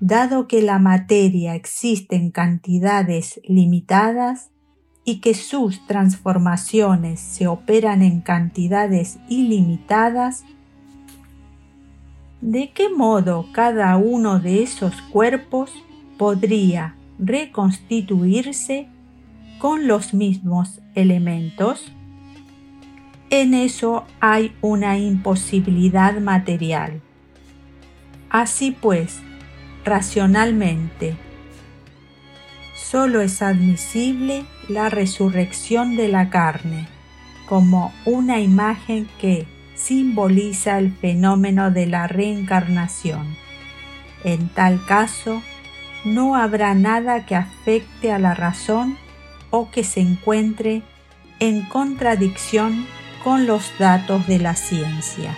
Dado que la materia existe en cantidades limitadas y que sus transformaciones se operan en cantidades ilimitadas, ¿de qué modo cada uno de esos cuerpos podría reconstituirse con los mismos elementos? En eso hay una imposibilidad material. Así pues, racionalmente. Solo es admisible la resurrección de la carne como una imagen que, simboliza el fenómeno de la reencarnación. En tal caso, no habrá nada que afecte a la razón o que se encuentre en contradicción con los datos de la ciencia.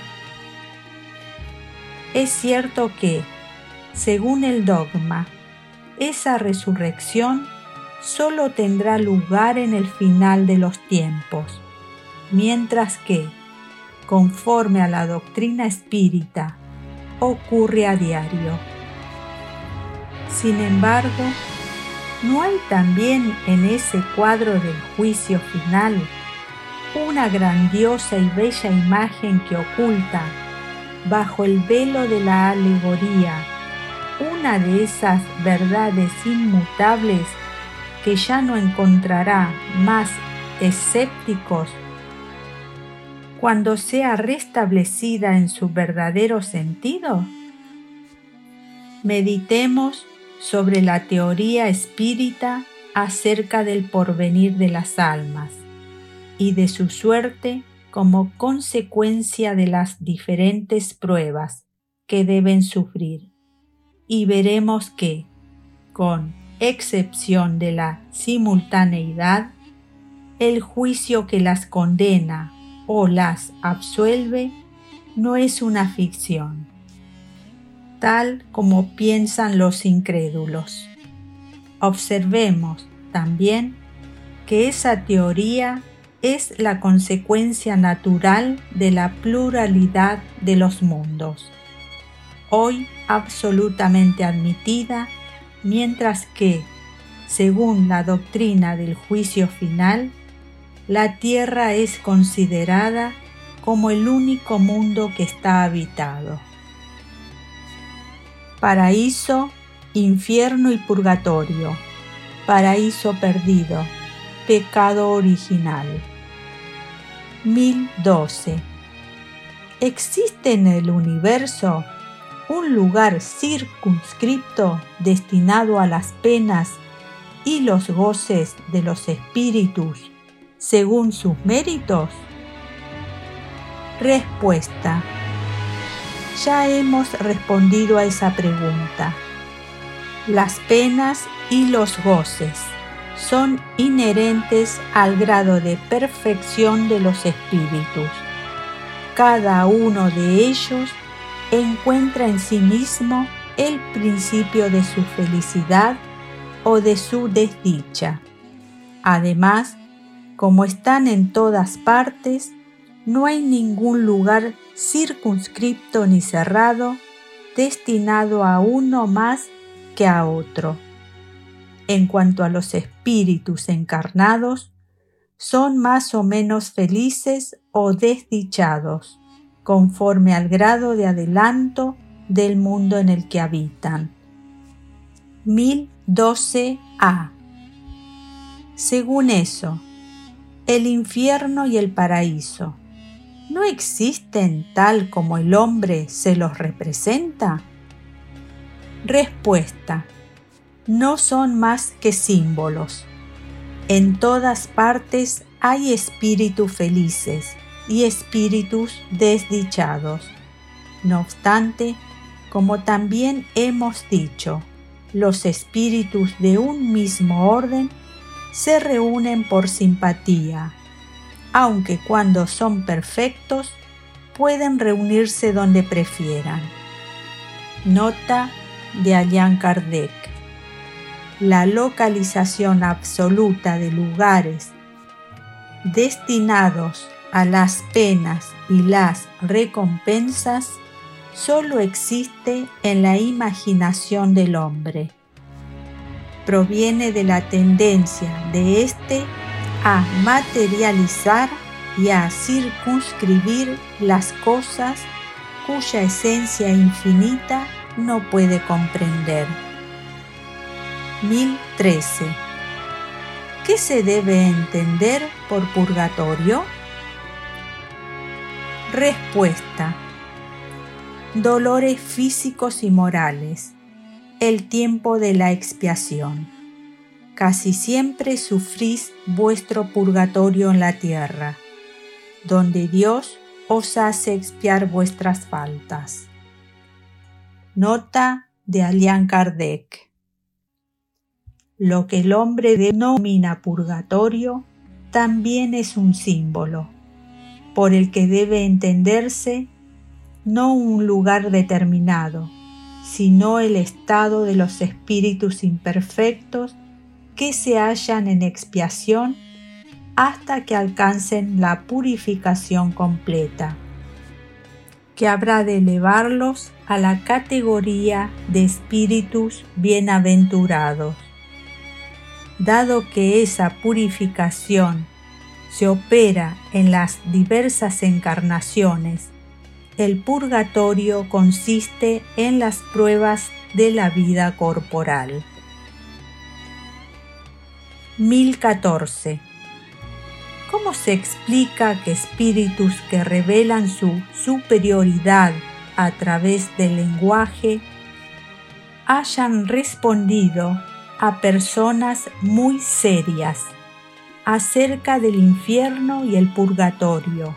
Es cierto que, según el dogma, esa resurrección solo tendrá lugar en el final de los tiempos, mientras que, conforme a la doctrina espírita, ocurre a diario. Sin embargo, ¿no hay también en ese cuadro del juicio final una grandiosa y bella imagen que oculta, bajo el velo de la alegoría, una de esas verdades inmutables que ya no encontrará más escépticos cuando sea restablecida en su verdadero sentido? Meditemos sobre la teoría espírita acerca del porvenir de las almas y de su suerte como consecuencia de las diferentes pruebas que deben sufrir. Y veremos que, con excepción de la simultaneidad, el juicio que las condena o las absuelve no es una ficción, tal como piensan los incrédulos. Observemos también que esa teoría es la consecuencia natural de la pluralidad de los mundos, hoy absolutamente admitida, mientras que, según la doctrina del juicio final, la Tierra es considerada como el único mundo que está habitado. Paraíso, infierno y purgatorio, paraíso perdido, pecado original. 1012. ¿Existe en el universo un lugar circunscripto destinado a las penas y los goces de los espíritus según sus méritos? Respuesta. Ya hemos respondido a esa pregunta. Las penas y los goces son inherentes al grado de perfección de los espíritus. Cada uno de ellos encuentra en sí mismo el principio de su felicidad o de su desdicha. Además, como están en todas partes, no hay ningún lugar circunscripto ni cerrado destinado a uno más que a otro. En cuanto a los espíritus encarnados, son más o menos felices o desdichados, conforme al grado de adelanto del mundo en el que habitan. 1012a. Según eso, el infierno y el paraíso no existen tal como el hombre se los representa? Respuesta. No son más que símbolos. En todas partes hay espíritus felices y espíritus desdichados. No obstante, como también hemos dicho, los espíritus de un mismo orden se reúnen por simpatía, aunque cuando son perfectos pueden reunirse donde prefieran. Nota de Allan Kardec. La localización absoluta de lugares destinados a las penas y las recompensas solo existe en la imaginación del hombre proviene de la tendencia de éste a materializar y a circunscribir las cosas cuya esencia infinita no puede comprender. 1013. ¿Qué se debe entender por purgatorio? Respuesta. Dolores físicos y morales el tiempo de la expiación. Casi siempre sufrís vuestro purgatorio en la tierra, donde Dios os hace expiar vuestras faltas. Nota de Alian Kardec. Lo que el hombre denomina purgatorio también es un símbolo, por el que debe entenderse no un lugar determinado, sino el estado de los espíritus imperfectos que se hallan en expiación hasta que alcancen la purificación completa, que habrá de elevarlos a la categoría de espíritus bienaventurados. Dado que esa purificación se opera en las diversas encarnaciones, el purgatorio consiste en las pruebas de la vida corporal. 1014 ¿Cómo se explica que espíritus que revelan su superioridad a través del lenguaje hayan respondido a personas muy serias acerca del infierno y el purgatorio,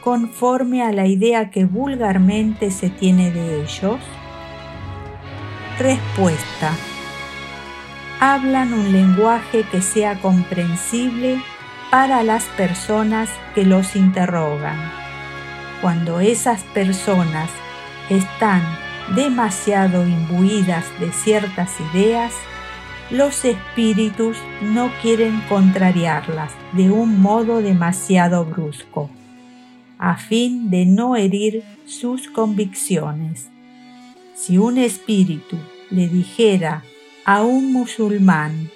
conforme a la idea que vulgarmente se tiene de ellos? Respuesta. Hablan un lenguaje que sea comprensible para las personas que los interrogan. Cuando esas personas están demasiado imbuidas de ciertas ideas, los espíritus no quieren contrariarlas de un modo demasiado brusco, a fin de no herir sus convicciones. Si un espíritu le dijera a un musulmán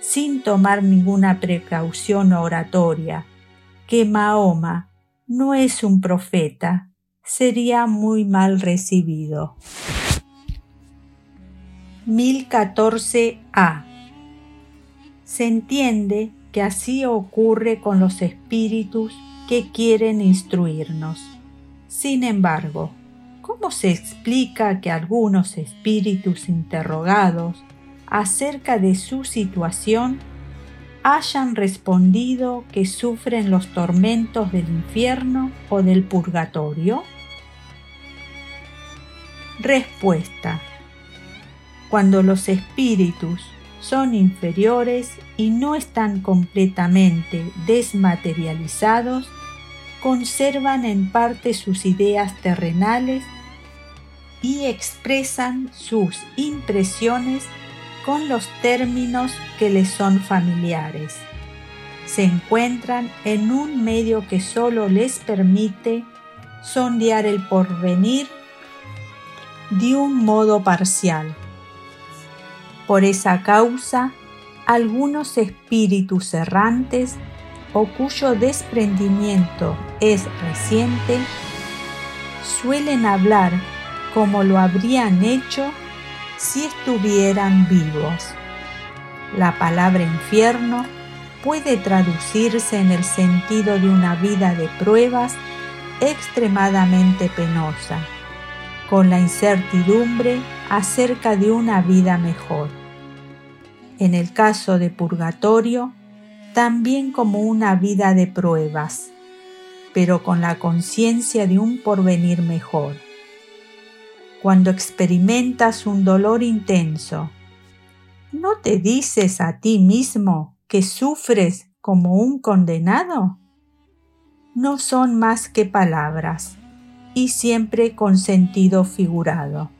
sin tomar ninguna precaución oratoria, que Mahoma no es un profeta, sería muy mal recibido. 1014a. Se entiende que así ocurre con los espíritus que quieren instruirnos. Sin embargo, ¿cómo se explica que algunos espíritus interrogados acerca de su situación hayan respondido que sufren los tormentos del infierno o del purgatorio? Respuesta. Cuando los espíritus son inferiores y no están completamente desmaterializados, conservan en parte sus ideas terrenales y expresan sus impresiones con los términos que les son familiares. Se encuentran en un medio que solo les permite sondear el porvenir de un modo parcial. Por esa causa, algunos espíritus errantes o cuyo desprendimiento es reciente, suelen hablar como lo habrían hecho si estuvieran vivos. La palabra infierno puede traducirse en el sentido de una vida de pruebas extremadamente penosa, con la incertidumbre acerca de una vida mejor. En el caso de purgatorio, también como una vida de pruebas, pero con la conciencia de un porvenir mejor cuando experimentas un dolor intenso, ¿no te dices a ti mismo que sufres como un condenado? No son más que palabras y siempre con sentido figurado.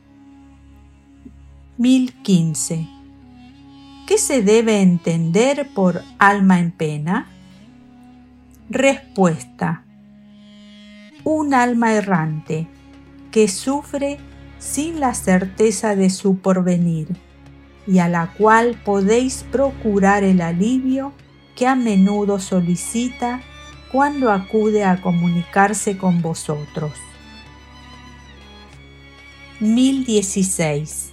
1015. ¿Qué se debe entender por alma en pena? Respuesta. Un alma errante que sufre sin la certeza de su porvenir, y a la cual podéis procurar el alivio que a menudo solicita cuando acude a comunicarse con vosotros. 1016.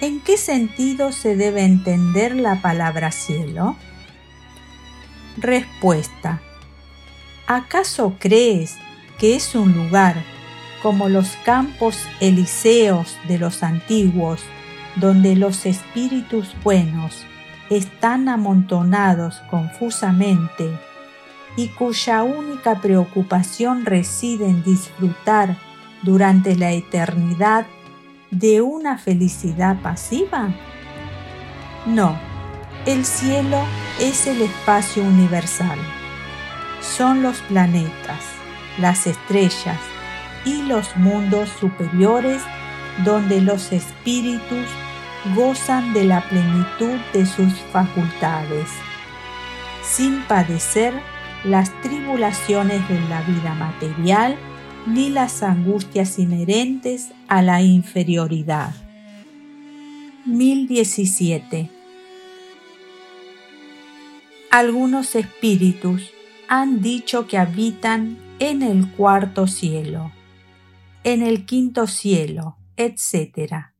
¿En qué sentido se debe entender la palabra cielo? Respuesta. ¿Acaso crees que es un lugar como los campos elíseos de los antiguos, donde los espíritus buenos están amontonados confusamente, y cuya única preocupación reside en disfrutar durante la eternidad de una felicidad pasiva? No, el cielo es el espacio universal. Son los planetas, las estrellas y los mundos superiores donde los espíritus gozan de la plenitud de sus facultades, sin padecer las tribulaciones de la vida material ni las angustias inherentes a la inferioridad. 1017. Algunos espíritus han dicho que habitan en el cuarto cielo, en el quinto cielo, etc.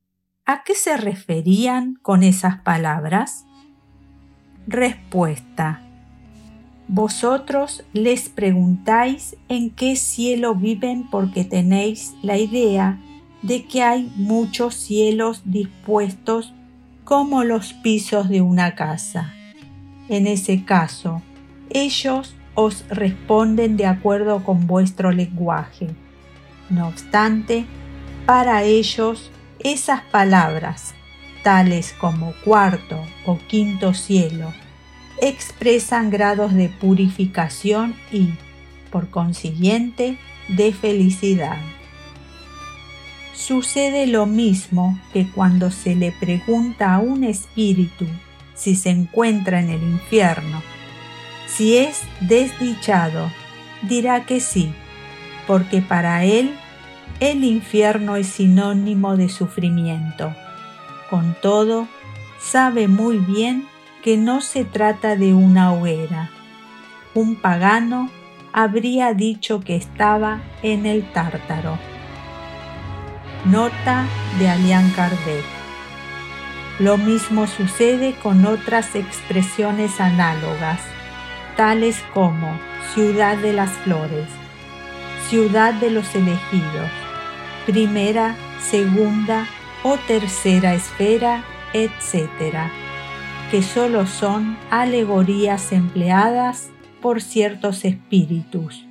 ¿A qué se referían con esas palabras? Respuesta. Vosotros les preguntáis en qué cielo viven porque tenéis la idea de que hay muchos cielos dispuestos como los pisos de una casa. En ese caso, ellos os responden de acuerdo con vuestro lenguaje. No obstante, para ellos esas palabras, tales como cuarto o quinto cielo, expresan grados de purificación y, por consiguiente, de felicidad. Sucede lo mismo que cuando se le pregunta a un espíritu si se encuentra en el infierno. Si es desdichado, dirá que sí, porque para él el infierno es sinónimo de sufrimiento. Con todo, sabe muy bien que no se trata de una hoguera. Un pagano habría dicho que estaba en el tártaro. Nota de Alian Kardec. Lo mismo sucede con otras expresiones análogas, tales como ciudad de las flores, ciudad de los elegidos, primera, segunda o tercera esfera, etc que solo son alegorías empleadas por ciertos espíritus,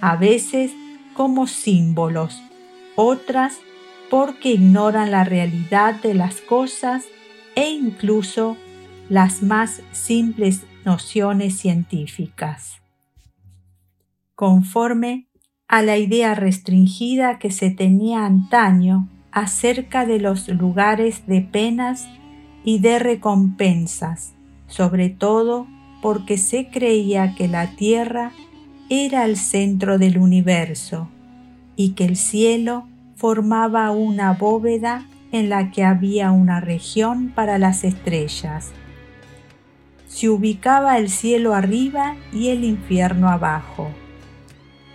a veces como símbolos, otras porque ignoran la realidad de las cosas e incluso las más simples nociones científicas. Conforme a la idea restringida que se tenía antaño acerca de los lugares de penas y de recompensas, sobre todo porque se creía que la tierra era el centro del universo y que el cielo formaba una bóveda en la que había una región para las estrellas. Se ubicaba el cielo arriba y el infierno abajo.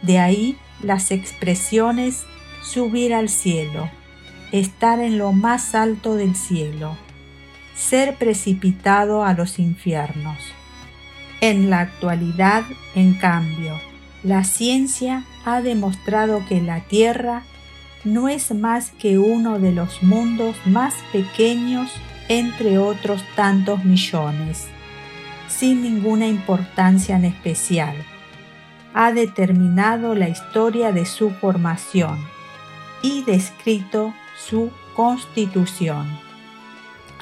De ahí las expresiones subir al cielo, estar en lo más alto del cielo, ser precipitado a los infiernos. En la actualidad, en cambio, la ciencia ha demostrado que la Tierra no es más que uno de los mundos más pequeños entre otros tantos millones, sin ninguna importancia en especial. Ha determinado la historia de su formación y descrito su constitución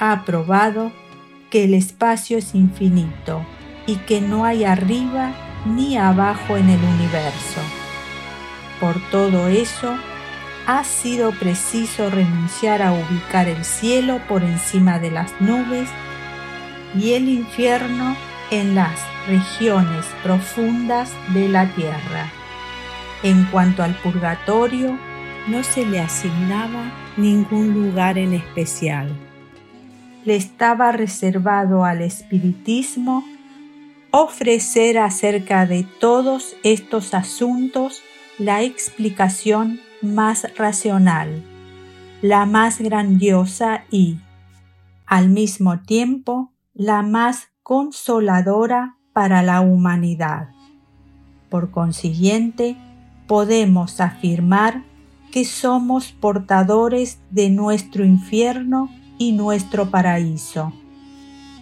ha probado que el espacio es infinito y que no hay arriba ni abajo en el universo. Por todo eso, ha sido preciso renunciar a ubicar el cielo por encima de las nubes y el infierno en las regiones profundas de la tierra. En cuanto al purgatorio, no se le asignaba ningún lugar en especial le estaba reservado al espiritismo ofrecer acerca de todos estos asuntos la explicación más racional, la más grandiosa y, al mismo tiempo, la más consoladora para la humanidad. Por consiguiente, podemos afirmar que somos portadores de nuestro infierno y nuestro paraíso.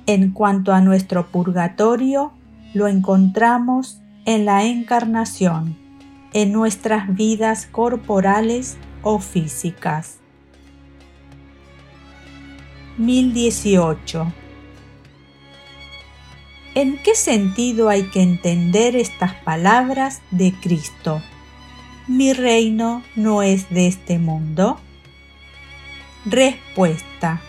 En cuanto a nuestro purgatorio, lo encontramos en la encarnación, en nuestras vidas corporales o físicas. 1018. ¿En qué sentido hay que entender estas palabras de Cristo? Mi reino no es de este mundo. Respuesta.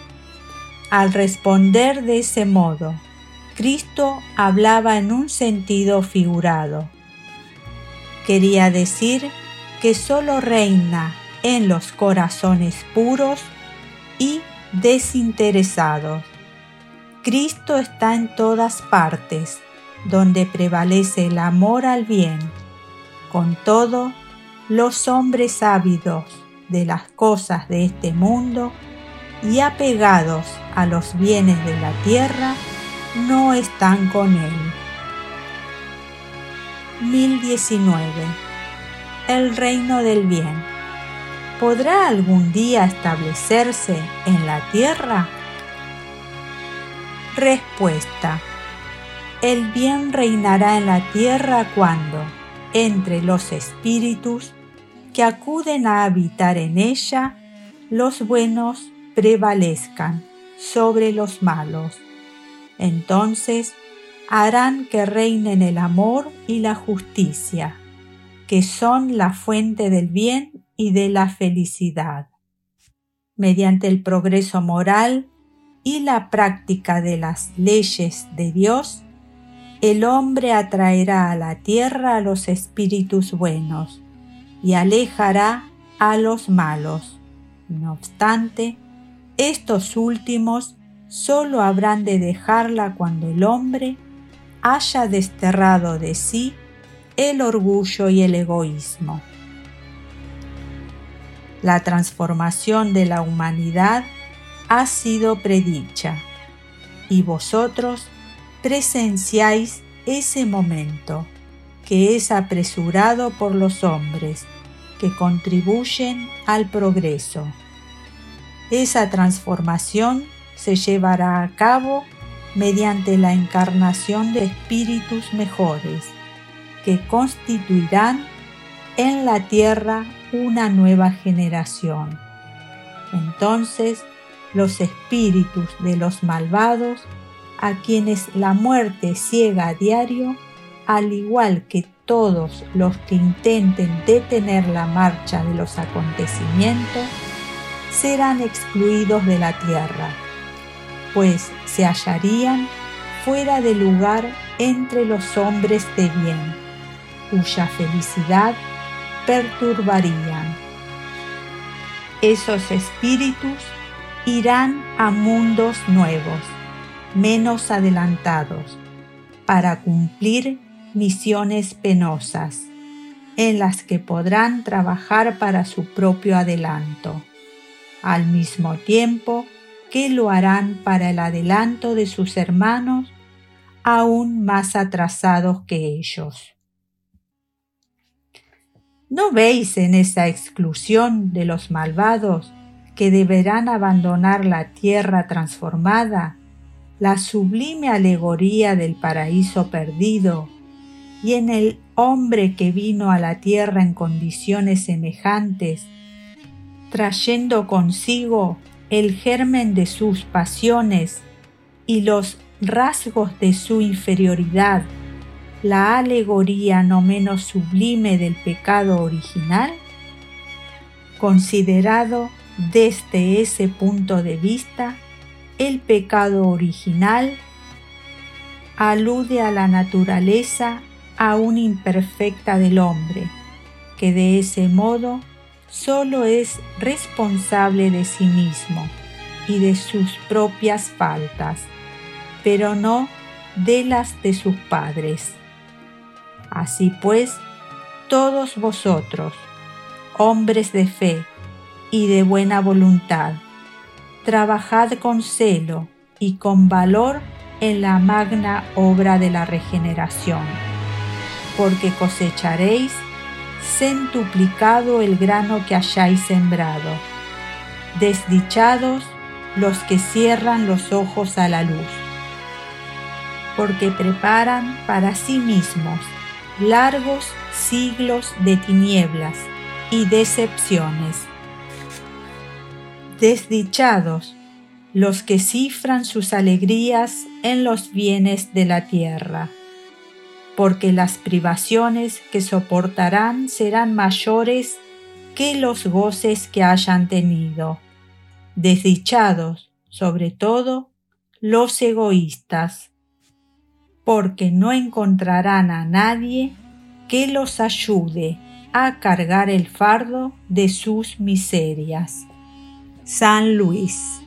Al responder de ese modo, Cristo hablaba en un sentido figurado. Quería decir que sólo reina en los corazones puros y desinteresados. Cristo está en todas partes, donde prevalece el amor al bien. Con todo, los hombres ávidos de las cosas de este mundo y apegados a los bienes de la tierra no están con él. 1019. El reino del bien. ¿Podrá algún día establecerse en la tierra? Respuesta. El bien reinará en la tierra cuando, entre los espíritus que acuden a habitar en ella, los buenos prevalezcan sobre los malos. Entonces harán que reinen el amor y la justicia, que son la fuente del bien y de la felicidad. Mediante el progreso moral y la práctica de las leyes de Dios, el hombre atraerá a la tierra a los espíritus buenos y alejará a los malos. No obstante, estos últimos sólo habrán de dejarla cuando el hombre haya desterrado de sí el orgullo y el egoísmo. La transformación de la humanidad ha sido predicha y vosotros presenciáis ese momento que es apresurado por los hombres que contribuyen al progreso. Esa transformación se llevará a cabo mediante la encarnación de espíritus mejores que constituirán en la tierra una nueva generación. Entonces los espíritus de los malvados, a quienes la muerte ciega a diario, al igual que todos los que intenten detener la marcha de los acontecimientos, serán excluidos de la tierra, pues se hallarían fuera de lugar entre los hombres de bien, cuya felicidad perturbarían. Esos espíritus irán a mundos nuevos, menos adelantados, para cumplir misiones penosas, en las que podrán trabajar para su propio adelanto, al mismo tiempo que lo harán para el adelanto de sus hermanos aún más atrasados que ellos. ¿No veis en esa exclusión de los malvados que deberán abandonar la tierra transformada, la sublime alegoría del paraíso perdido y en el hombre que vino a la tierra en condiciones semejantes, trayendo consigo el germen de sus pasiones y los rasgos de su inferioridad, la alegoría no menos sublime del pecado original? Considerado desde ese punto de vista, el pecado original alude a la naturaleza aún imperfecta del hombre, que de ese modo solo es responsable de sí mismo y de sus propias faltas, pero no de las de sus padres. Así pues, todos vosotros, hombres de fe y de buena voluntad, trabajad con celo y con valor en la magna obra de la regeneración porque cosecharéis centuplicado el grano que hayáis sembrado. Desdichados los que cierran los ojos a la luz, porque preparan para sí mismos largos siglos de tinieblas y decepciones. Desdichados los que cifran sus alegrías en los bienes de la tierra, porque las privaciones que soportarán serán mayores que los goces que hayan tenido. Desdichados, sobre todo, los egoístas, porque no encontrarán a nadie que los ayude a cargar el fardo de sus miserias. San Luis